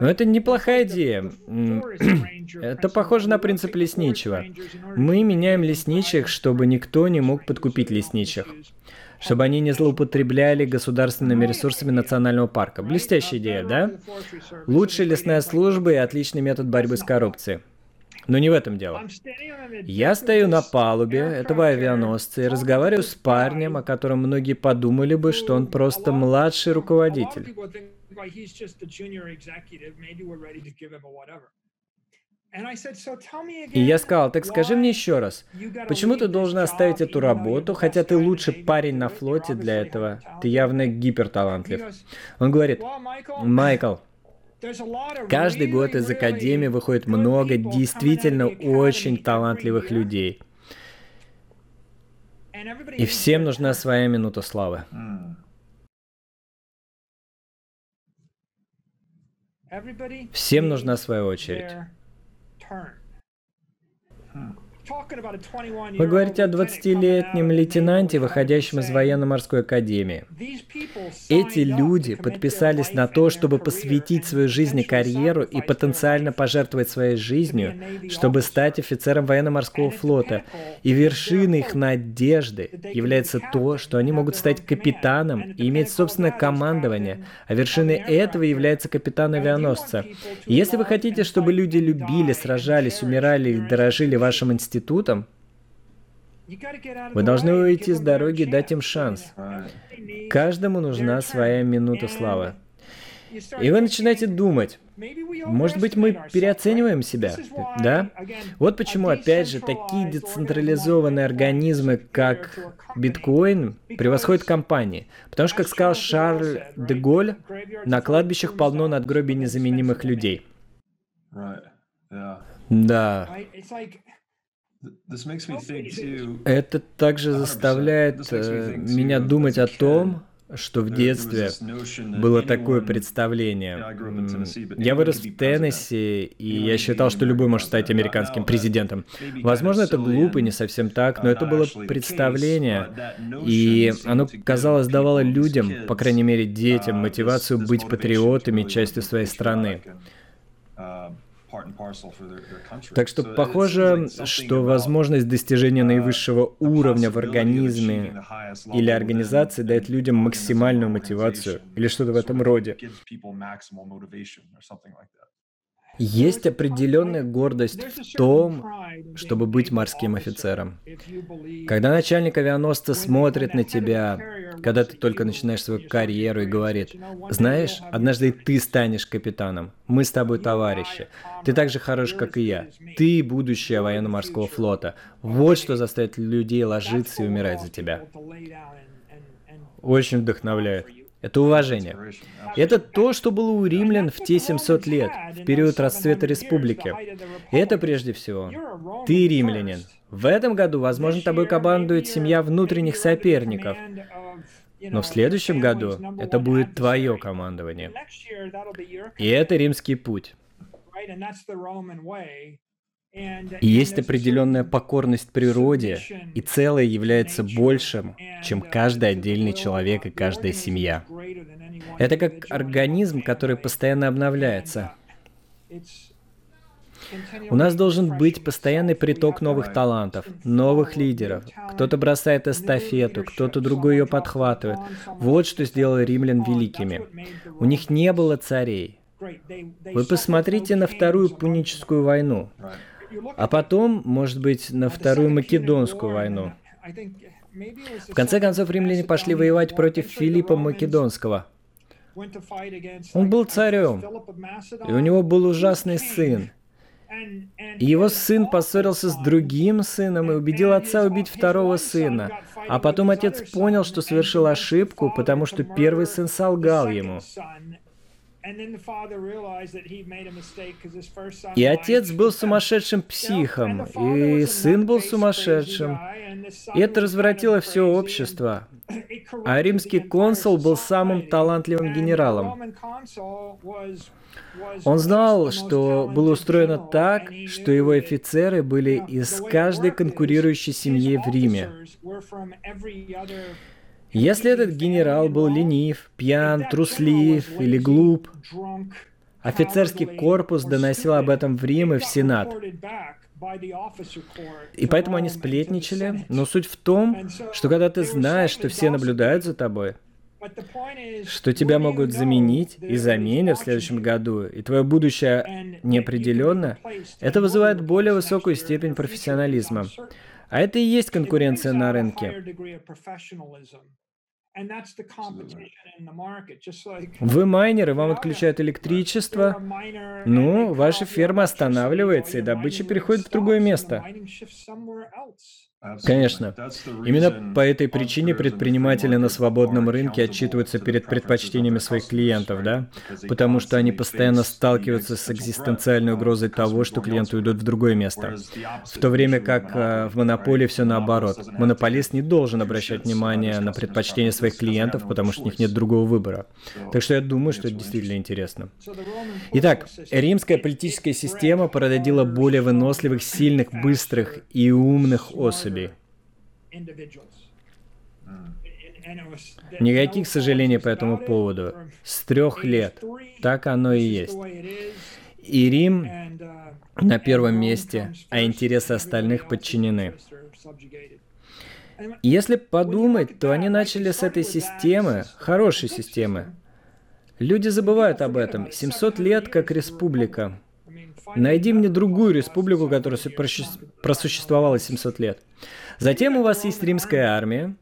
Но это неплохая идея. Это похоже на принцип лесничего. Мы меняем лесничих, чтобы никто не мог подкупить лесничих чтобы они не злоупотребляли государственными ресурсами национального парка. Блестящая идея, да? Лучшая лесная служба и отличный метод борьбы с коррупцией. Но не в этом дело. Я стою на палубе этого авианосца и разговариваю с парнем, о котором многие подумали бы, что он просто младший руководитель. И я сказал, так скажи мне еще раз, почему ты должен оставить эту работу, хотя ты лучший парень на флоте для этого? Ты явно гиперталантлив. Он говорит, Майкл, Каждый год из Академии выходит много действительно очень талантливых людей. И всем нужна своя минута славы. Всем нужна своя очередь. Вы говорите о 20-летнем лейтенанте, выходящем из военно-морской академии. Эти люди подписались на то, чтобы посвятить свою жизнь и карьеру и потенциально пожертвовать своей жизнью, чтобы стать офицером военно-морского флота. И вершиной их надежды является то, что они могут стать капитаном и иметь собственное командование, а вершиной этого является капитан авианосца. И если вы хотите, чтобы люди любили, сражались, умирали и дорожили вашим институтом, вы должны уйти с дороги и дать им шанс. Каждому нужна своя минута славы. И вы начинаете думать, может быть, мы переоцениваем себя, да? Вот почему, опять же, такие децентрализованные организмы, как биткоин, превосходят компании. Потому что, как сказал Шарль де Голь, на кладбищах полно надгробий незаменимых людей. Да. Это также заставляет э, меня думать о том, что в детстве было такое представление. Я вырос в Теннесси, и я считал, что любой может стать американским президентом. Возможно, это глупо и не совсем так, но это было представление, и оно, казалось, давало людям, по крайней мере детям, мотивацию быть патриотами, частью своей страны. Так что похоже, что возможность достижения наивысшего уровня в организме или организации дает людям максимальную мотивацию или что-то в этом роде. Есть определенная гордость в том, чтобы быть морским офицером. Когда начальник авианосца смотрит на тебя, когда ты только начинаешь свою карьеру и говорит, знаешь, однажды ты станешь капитаном, мы с тобой товарищи, ты так же хорош, как и я, ты будущее военно-морского флота. Вот что заставит людей ложиться и умирать за тебя. Очень вдохновляет. Это уважение. Это то, что было у римлян в те 700 лет, в период расцвета республики. И это прежде всего. Ты римлянин. В этом году, возможно, тобой командует семья внутренних соперников. Но в следующем году это будет твое командование. И это римский путь. И есть определенная покорность природе, и целое является большим, чем каждый отдельный человек и каждая семья. Это как организм, который постоянно обновляется. У нас должен быть постоянный приток новых талантов, новых лидеров. Кто-то бросает эстафету, кто-то другой ее подхватывает. Вот что сделало римлян великими. У них не было царей. Вы посмотрите на Вторую Пуническую войну. А потом, может быть, на Вторую Македонскую войну. В конце концов, римляне пошли воевать против Филиппа Македонского. Он был царем, и у него был ужасный сын. И его сын поссорился с другим сыном и убедил отца убить второго сына. А потом отец понял, что совершил ошибку, потому что первый сын солгал ему. И отец был сумасшедшим психом, и сын был сумасшедшим. И это развратило все общество. А римский консул был самым талантливым генералом. Он знал, что было устроено так, что его офицеры были из каждой конкурирующей семьи в Риме. Если этот генерал был ленив, пьян, труслив или глуп, офицерский корпус доносил об этом в Рим и в Сенат. И поэтому они сплетничали, но суть в том, что когда ты знаешь, что все наблюдают за тобой, что тебя могут заменить и заменят в следующем году, и твое будущее неопределенно, это вызывает более высокую степень профессионализма. А это и есть конкуренция на рынке. Вы майнеры, вам отключают электричество. Ну, ваша ферма останавливается, и добыча переходит в другое место. Конечно. Именно по этой причине предприниматели на свободном рынке отчитываются перед предпочтениями своих клиентов, да? Потому что они постоянно сталкиваются с экзистенциальной угрозой того, что клиенты уйдут в другое место. В то время как э, в монополии все наоборот. Монополист не должен обращать внимание на предпочтения своих клиентов, потому что у них нет другого выбора. Так что я думаю, что это действительно интересно. Итак, римская политическая система породила более выносливых, сильных, быстрых и умных особей особей. Никаких сожалений по этому поводу. С трех лет. Так оно и есть. И Рим на первом месте, а интересы остальных подчинены. Если подумать, то они начали с этой системы, хорошей системы. Люди забывают об этом. 700 лет как республика. Найди мне другую республику, которая просуществовала 700 лет. Затем у вас есть римская армия,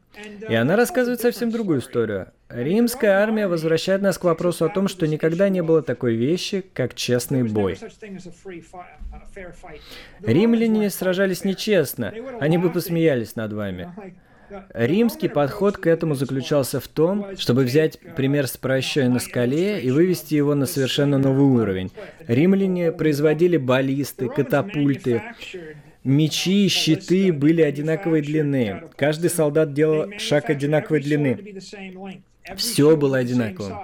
и она рассказывает совсем другую историю. Римская армия возвращает нас к вопросу о том, что никогда не было такой вещи, как честный бой. Римляне сражались нечестно, они бы посмеялись над вами. Римский подход к этому заключался в том, чтобы взять пример с прощой на скале и вывести его на совершенно новый уровень. Римляне производили баллисты, катапульты, Мечи и щиты были одинаковой длины. Каждый солдат делал шаг одинаковой длины. Все было одинаковым.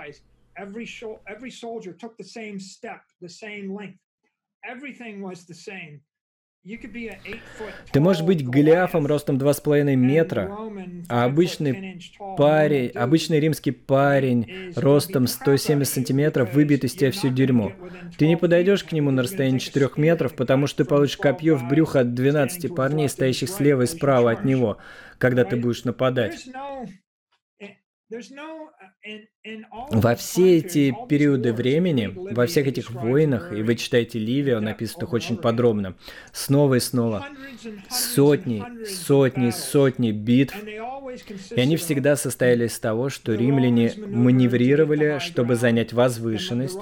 Ты можешь быть Голиафом ростом 2,5 метра, а обычный парень, обычный римский парень ростом 170 сантиметров выбьет из тебя все дерьмо. Ты не подойдешь к нему на расстоянии 4 метров, потому что ты получишь копье в брюхо от 12 парней, стоящих слева и справа от него, когда ты будешь нападать. Во все эти периоды времени, во всех этих войнах, и вы читаете Ливия, он описывает их очень подробно, снова и снова, сотни, сотни, сотни битв, и они всегда состояли из того, что римляне маневрировали, чтобы занять возвышенность,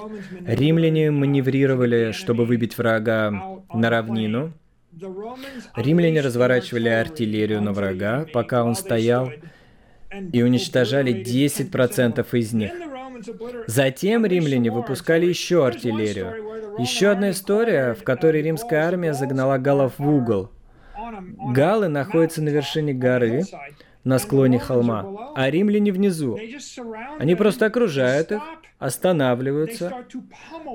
римляне маневрировали, чтобы выбить врага на равнину, римляне разворачивали артиллерию на врага, пока он стоял, и уничтожали 10% из них. Затем римляне выпускали еще артиллерию. Еще одна история, в которой римская армия загнала галлов в угол. Галлы находятся на вершине горы, на склоне холма, а римляне внизу. Они просто окружают их, останавливаются,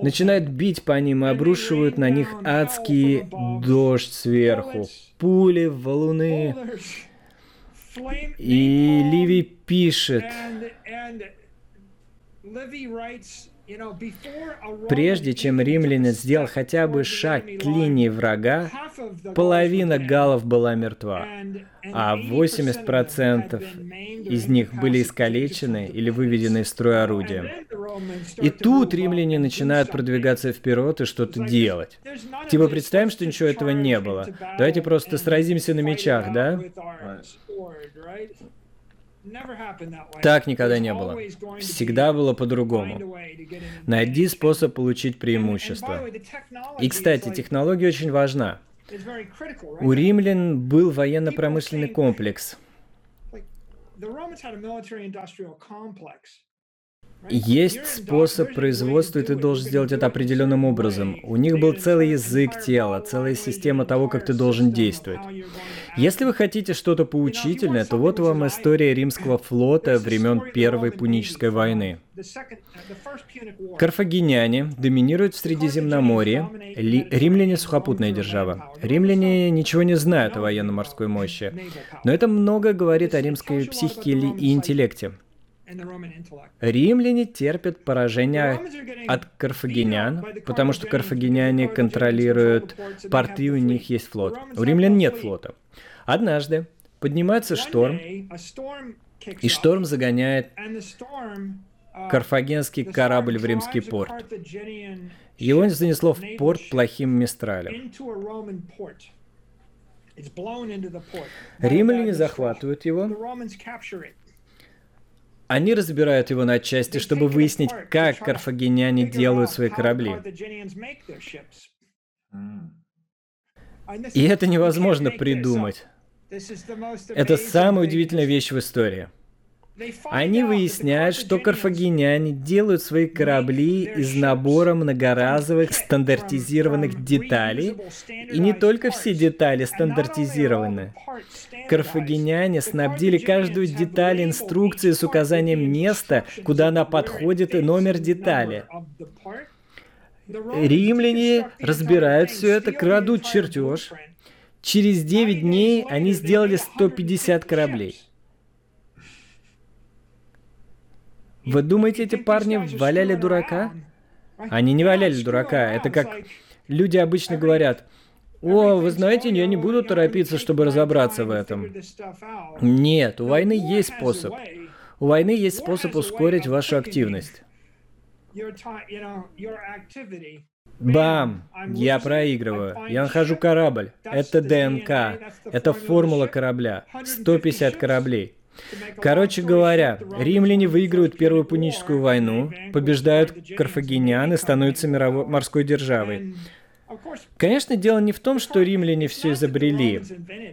начинают бить по ним и обрушивают на них адский дождь сверху. Пули, валуны, и Ливи пишет, Прежде чем римлянин сделал хотя бы шаг к линии врага, половина галов была мертва, а 80% из них были искалечены или выведены из строя орудием. И тут римляне начинают продвигаться вперед и что-то делать. Типа представим, что ничего этого не было. Давайте просто сразимся на мечах, да? Так никогда не было. Всегда было по-другому. Найди способ получить преимущество. И, кстати, технология очень важна. У римлян был военно-промышленный комплекс. Есть способ производства, и ты должен сделать это определенным образом. У них был целый язык тела, целая система того, как ты должен действовать. Если вы хотите что-то поучительное, то вот вам история римского флота времен Первой Пунической войны. Карфагеняне доминируют в Средиземноморье, Ли... римляне – сухопутная держава. Римляне ничего не знают о военно-морской мощи, но это много говорит о римской психике и интеллекте. Римляне терпят поражение от карфагенян, потому что карфагеняне контролируют порты, у них есть флот. У римлян нет флота. Однажды поднимается шторм, и шторм загоняет uh, карфагенский корабль в римский порт. Его занесло в порт плохим мистралем. Римляне захватывают его, они разбирают его на части, чтобы выяснить, как карфагеняне делают свои корабли. И это невозможно придумать. Это самая удивительная вещь в истории. Они выясняют, что карфагеняне делают свои корабли из набора многоразовых стандартизированных деталей, и не только все детали стандартизированы. Карфагеняне снабдили каждую деталь инструкцией с указанием места, куда она подходит и номер детали. Римляне разбирают все это, крадут чертеж. Через 9 дней они сделали 150 кораблей. Вы думаете, эти парни валяли дурака? Они не валяли дурака. Это как люди обычно говорят, о, вы знаете, я не буду торопиться, чтобы разобраться в этом. Нет, у войны есть способ. У войны есть способ ускорить вашу активность. Бам! Я проигрываю. Я нахожу корабль. Это ДНК. Это формула корабля. 150 кораблей. Короче говоря, римляне выигрывают Первую Пуническую войну, побеждают карфагенян и становятся мировой, морской державой. Конечно, дело не в том, что римляне все изобрели.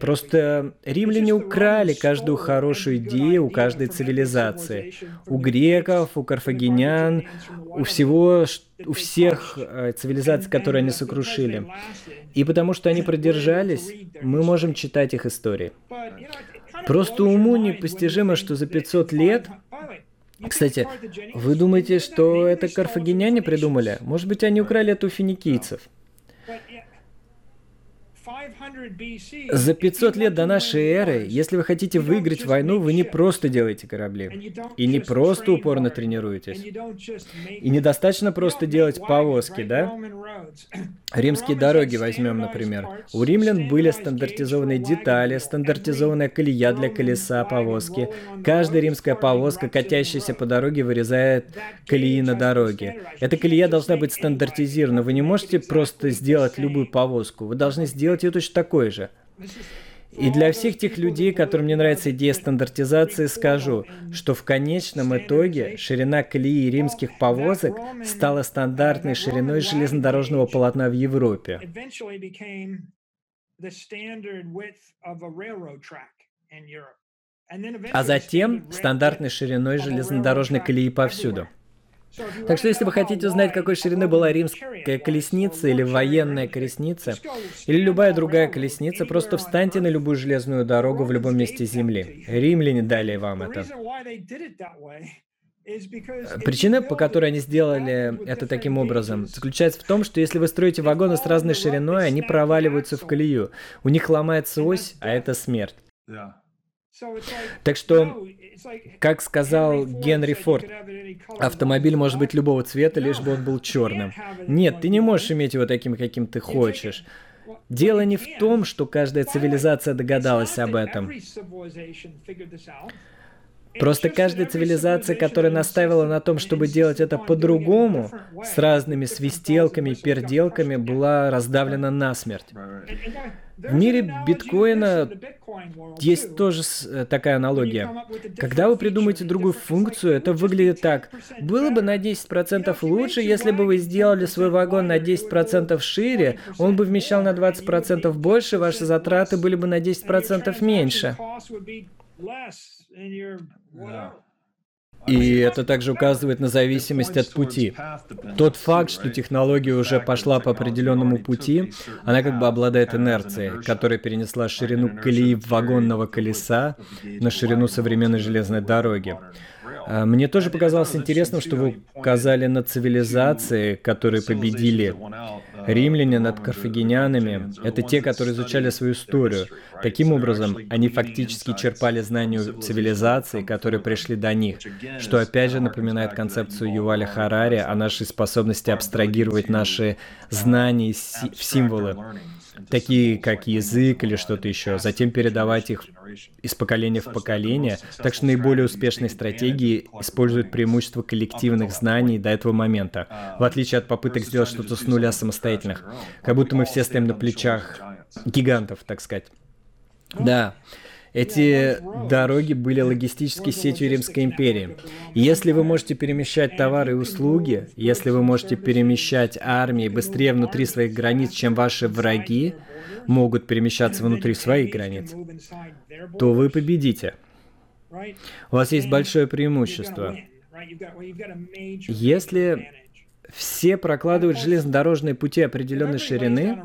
Просто римляне украли каждую хорошую идею у каждой цивилизации. У греков, у карфагенян, у всего, у всех э, цивилизаций, которые они сокрушили. И потому что они продержались, мы можем читать их истории. Просто уму непостижимо, что за 500 лет... Кстати, вы думаете, что это карфагеняне придумали? Может быть, они украли это у финикийцев? За 500 лет до нашей эры, если вы хотите выиграть войну, вы не просто делаете корабли. И не просто упорно тренируетесь. И недостаточно просто делать повозки, да? Римские дороги возьмем, например. У римлян были стандартизованные детали, стандартизованная колея для колеса повозки. Каждая римская повозка, катящаяся по дороге, вырезает колеи на дороге. Эта колея должна быть стандартизирована. Вы не можете просто сделать любую повозку. Вы должны сделать ее точно такой же. И для всех тех людей, которым не нравится идея стандартизации, скажу, что в конечном итоге ширина колеи римских повозок стала стандартной шириной железнодорожного полотна в Европе. А затем стандартной шириной железнодорожной колеи повсюду. Так что если вы хотите узнать, какой ширины была римская колесница или военная колесница, или любая другая колесница, просто встаньте на любую железную дорогу в любом месте Земли. Римляне дали вам это. Причина, по которой они сделали это таким образом, заключается в том, что если вы строите вагоны с разной шириной, они проваливаются в колею. У них ломается ось, а это смерть. Так что, как сказал Генри Форд, автомобиль может быть любого цвета, лишь бы он был черным. Нет, ты не можешь иметь его таким, каким ты хочешь. Дело не в том, что каждая цивилизация догадалась об этом. Просто каждая цивилизация, которая наставила на том, чтобы делать это по-другому, с разными свистелками, перделками, была раздавлена насмерть. В мире биткоина есть тоже э, такая аналогия. Когда вы придумаете другую функцию, это выглядит так. Было бы на 10% лучше, если бы вы сделали свой вагон на 10% шире, он бы вмещал на 20% больше, ваши затраты были бы на 10% меньше. И это также указывает на зависимость от пути. Тот факт, что технология уже пошла по определенному пути, она как бы обладает инерцией, которая перенесла ширину колеи вагонного колеса на ширину современной железной дороги. А, мне тоже показалось интересным, что вы указали на цивилизации, которые победили. Римляне над карфагенянами — это те, которые изучали свою историю. Таким образом, они фактически черпали знания цивилизации, которые пришли до них, что опять же напоминает концепцию Юваля Харари о нашей способности абстрагировать наши знания в символы такие как язык или что-то еще, затем передавать их из поколения в поколение. Так что наиболее успешные стратегии используют преимущество коллективных знаний до этого момента, в отличие от попыток сделать что-то с нуля самостоятельных. Как будто мы все стоим на плечах гигантов, так сказать. Да. Эти дороги были логистической сетью Римской империи. Если вы можете перемещать товары и услуги, если вы можете перемещать армии быстрее внутри своих границ, чем ваши враги могут перемещаться внутри своих границ, то вы победите. У вас есть большое преимущество. Если все прокладывают железнодорожные пути определенной ширины,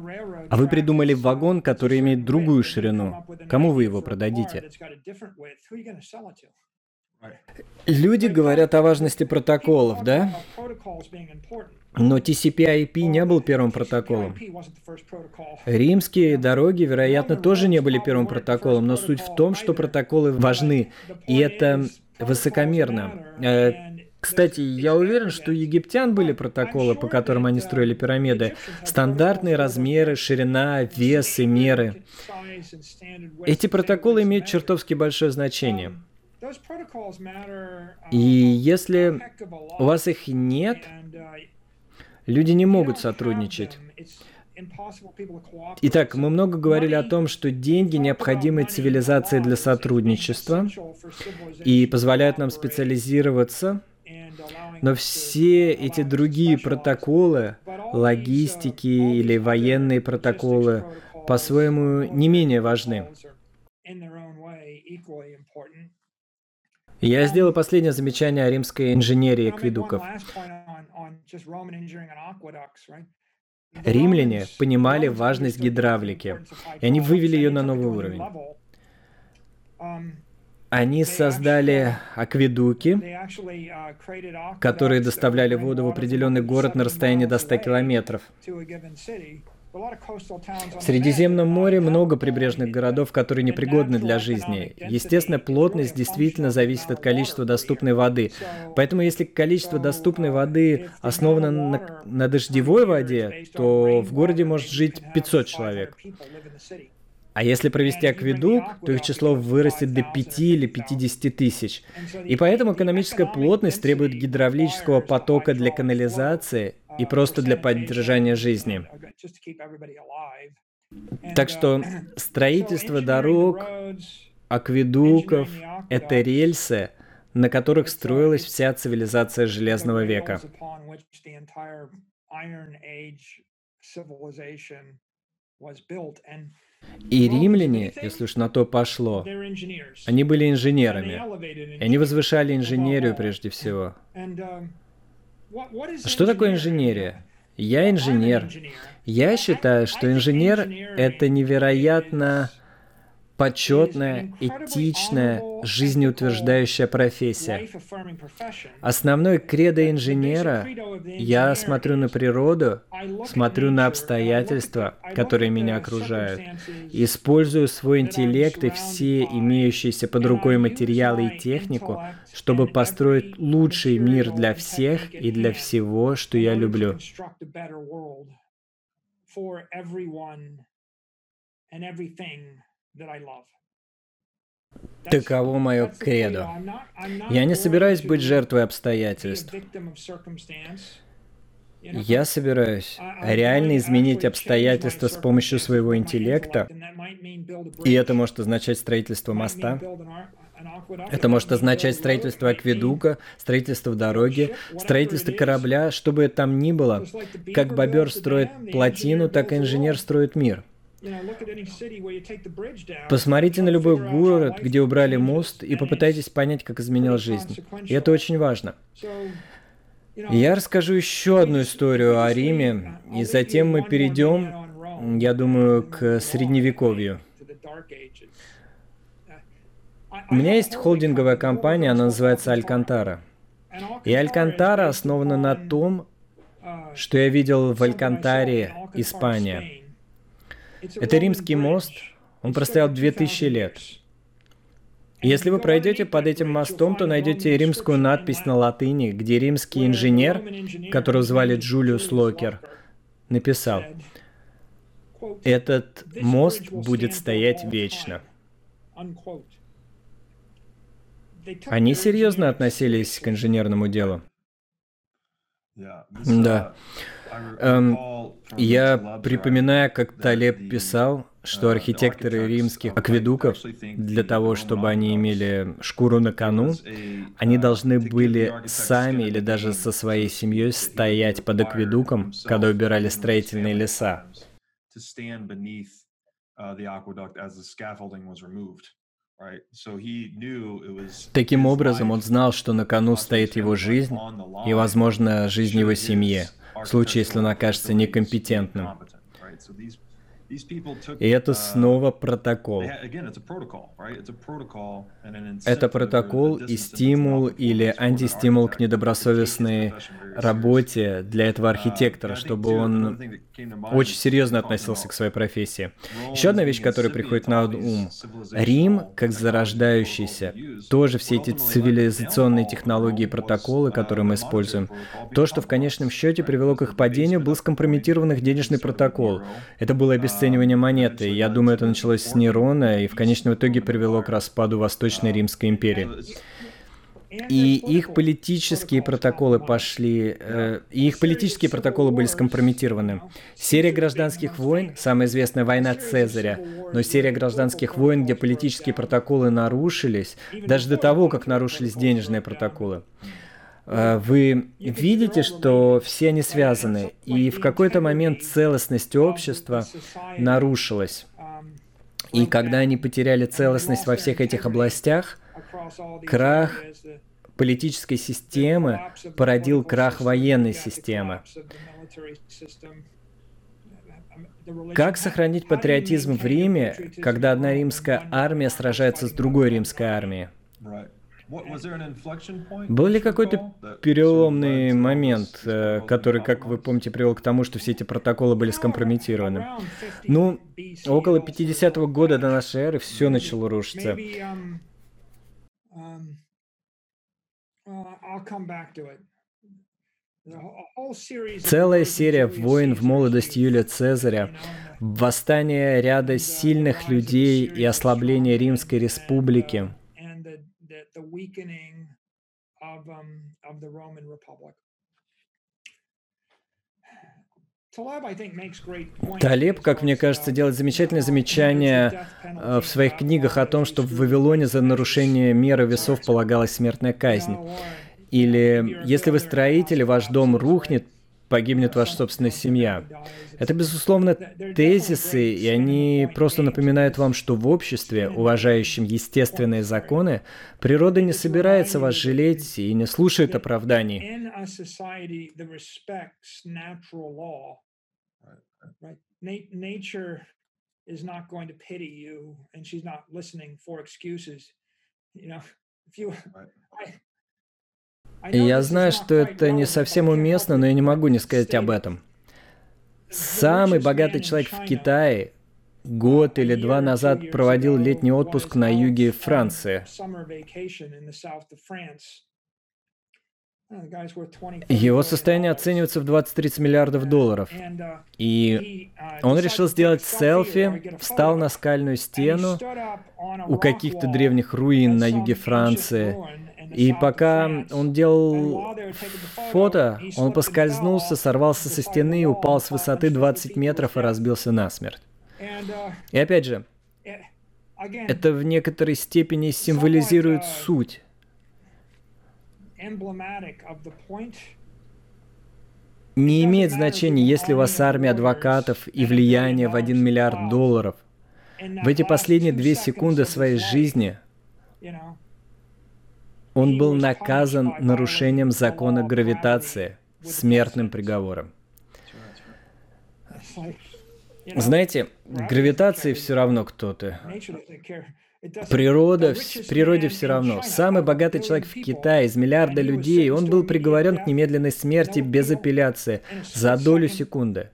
а вы придумали вагон, который имеет другую ширину. Кому вы его продадите? Люди говорят о важности протоколов, да? Но TCP/IP не был первым протоколом. Римские дороги, вероятно, тоже не были первым протоколом, но суть в том, что протоколы важны, и это высокомерно. Кстати, я уверен, что у египтян были протоколы, по которым они строили пирамиды. Стандартные размеры, ширина, вес и меры. Эти протоколы имеют чертовски большое значение. И если у вас их нет, люди не могут сотрудничать. Итак, мы много говорили о том, что деньги необходимы цивилизации для сотрудничества и позволяют нам специализироваться но все эти другие протоколы, логистики или военные протоколы, по-своему не менее важны. Я сделал последнее замечание о римской инженерии акведуков. Римляне понимали важность гидравлики, и они вывели ее на новый уровень. Они создали акведуки, которые доставляли воду в определенный город на расстоянии до 100 километров. В Средиземном море много прибрежных городов, которые непригодны для жизни. Естественно, плотность действительно зависит от количества доступной воды. Поэтому если количество доступной воды основано на, на дождевой воде, то в городе может жить 500 человек. А если провести акведук, то их число вырастет до 5 или 50 тысяч. И поэтому экономическая плотность требует гидравлического потока для канализации и просто для поддержания жизни. Так что строительство дорог, акведуков — это рельсы, на которых строилась вся цивилизация Железного века. И римляне, если уж на то пошло, они были инженерами. И они возвышали инженерию прежде всего. Что такое инженерия? Я инженер. Я считаю, что инженер — это невероятно почетная, этичная, жизнеутверждающая профессия. Основной кредо инженера — я смотрю на природу, смотрю на обстоятельства, которые меня окружают, использую свой интеллект и все имеющиеся под рукой материалы и технику, чтобы построить лучший мир для всех и для всего, что я люблю. and everything Таково мое кредо. Я не собираюсь быть жертвой обстоятельств. Я собираюсь реально изменить обстоятельства с помощью своего интеллекта, и это может означать строительство моста, это может означать строительство акведука, строительство дороги, строительство корабля, что бы это там ни было. Как бобер строит плотину, так и инженер строит мир. Посмотрите на любой город, где убрали мост, и попытайтесь понять, как изменилась жизнь. И это очень важно. Я расскажу еще одну историю о Риме, и затем мы перейдем, я думаю, к Средневековью. У меня есть холдинговая компания, она называется Алькантара. И Алькантара основана на том, что я видел в Алькантаре, Испания. Это римский мост, он простоял 2000 лет. Если вы пройдете под этим мостом, то найдете римскую надпись на латыни, где римский инженер, которого звали Джулиус Локер, написал, «Этот мост будет стоять вечно». Они серьезно относились к инженерному делу. Да. Эм, я припоминаю, как Талеб писал, что архитекторы римских акведуков, для того, чтобы они имели шкуру на кону, они должны были сами или даже со своей семьей стоять под акведуком, когда убирали строительные леса. Таким образом, он знал, что на кону стоит его жизнь и, возможно, жизнь его семьи, в случае, если он окажется некомпетентным. И это снова протокол. Это протокол и стимул или антистимул к недобросовестной работе для этого uh, архитектора, чтобы он очень серьезно относился к своей профессии. Еще одна вещь, которая приходит на ум. Рим, как зарождающийся, тоже все эти цивилизационные технологии и протоколы, которые мы используем, то, что в конечном счете привело к их падению, был скомпрометирован их денежный протокол. Это было обесценивание монеты. Я думаю, это началось с Нерона и в конечном итоге привело к распаду Восточной Римской империи. И их политические протоколы пошли, э, и их политические протоколы были скомпрометированы. Серия гражданских войн, самая известная война Цезаря, но серия гражданских войн, где политические протоколы нарушились, даже до того, как нарушились денежные протоколы. Э, вы видите, что все они связаны, и в какой-то момент целостность общества нарушилась. И когда они потеряли целостность во всех этих областях, крах политической системы породил крах военной системы. Как сохранить патриотизм в Риме, когда одна римская армия сражается с другой римской армией? Был ли какой-то переломный момент, э, который, как вы помните, привел к тому, что все эти протоколы были скомпрометированы? Ну, около 50-го года до нашей эры все начало рушиться. Um, um, uh, Целая серия войн в молодости Юлия Цезаря, восстание ряда сильных людей и ослабление Римской Республики – the weakening of, um, of the Roman Republic. Талеб, как мне кажется, делает замечательное замечание э, в своих книгах о том, что в Вавилоне за нарушение меры весов полагалась смертная казнь. Или если вы строитель, ваш дом рухнет, погибнет ваша собственная семья. Это, безусловно, тезисы, и они просто напоминают вам, что в обществе, уважающем естественные законы, природа не собирается вас жалеть и не слушает оправданий. is not going to pity you and she's not listening for excuses. You know, if you, I, и я знаю, что это не совсем уместно, но я не могу не сказать об этом. Самый богатый человек в Китае год или два назад проводил летний отпуск на юге Франции. Его состояние оценивается в 20-30 миллиардов долларов. И он решил сделать селфи, встал на скальную стену у каких-то древних руин на юге Франции и пока он делал фото, он поскользнулся, сорвался со стены, упал с высоты 20 метров и разбился насмерть. И опять же, это в некоторой степени символизирует суть. Не имеет значения, если у вас армия адвокатов и влияние в 1 миллиард долларов. В эти последние две секунды своей жизни он был наказан нарушением закона гравитации, смертным приговором. Знаете, гравитации все равно кто ты. Природа, в природе все равно. Самый богатый человек в Китае из миллиарда людей, он был приговорен к немедленной смерти без апелляции за долю секунды,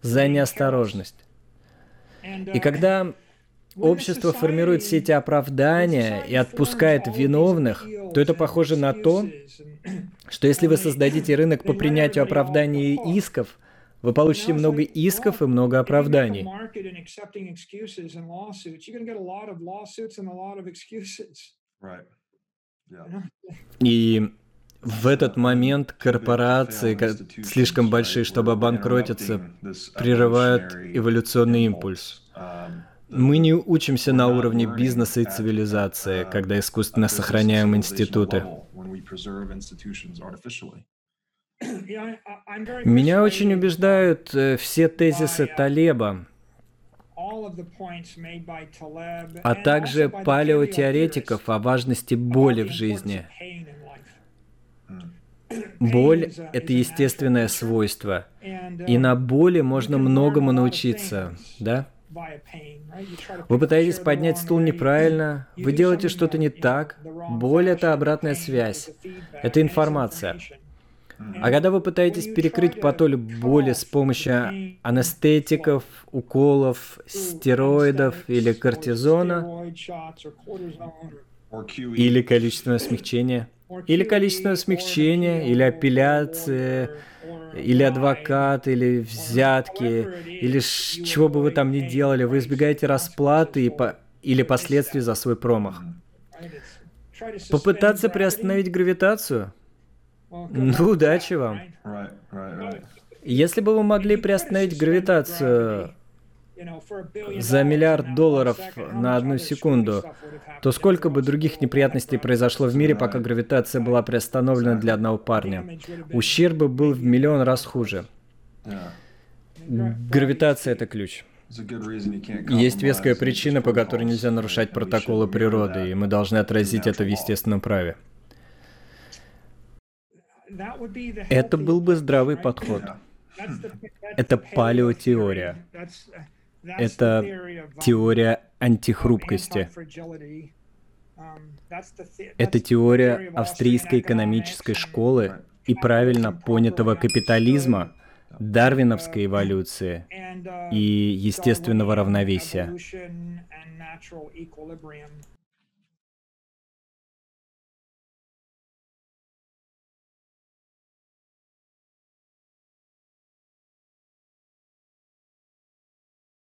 за неосторожность. И когда общество формирует все эти оправдания и отпускает виновных, то это похоже на то, что если вы создадите рынок по принятию оправданий и исков, вы получите много исков и много оправданий. И в этот момент корпорации, слишком большие, чтобы обанкротиться, прерывают эволюционный импульс. Мы не учимся на уровне бизнеса и цивилизации, когда искусственно сохраняем институты. Меня очень убеждают э, все тезисы Талеба, а также палеотеоретиков о важности боли в жизни. Боль — это естественное свойство, и на боли можно многому научиться, да? Вы пытаетесь поднять стул неправильно, вы делаете что-то не так. Боль — это обратная связь, это информация. А когда вы пытаетесь перекрыть потоль боли с помощью анестетиков, уколов, стероидов или кортизона, или количественного смягчения, или количественного смягчения, или апелляции, или адвокат, или взятки, или чего бы вы там ни делали, вы избегаете расплаты и по или последствий за свой промах. Попытаться приостановить гравитацию? Ну, удачи вам. Если бы вы могли приостановить гравитацию за миллиард долларов на одну секунду, то сколько бы других неприятностей произошло в мире, пока гравитация была приостановлена для одного парня? Ущерб был в миллион раз хуже. Гравитация — это ключ. Есть веская причина, по которой нельзя нарушать протоколы природы, и мы должны отразить это в естественном праве. Это был бы здравый подход. Это палеотеория. Это теория антихрупкости. Это теория австрийской экономической школы и правильно понятого капитализма, дарвиновской эволюции и естественного равновесия.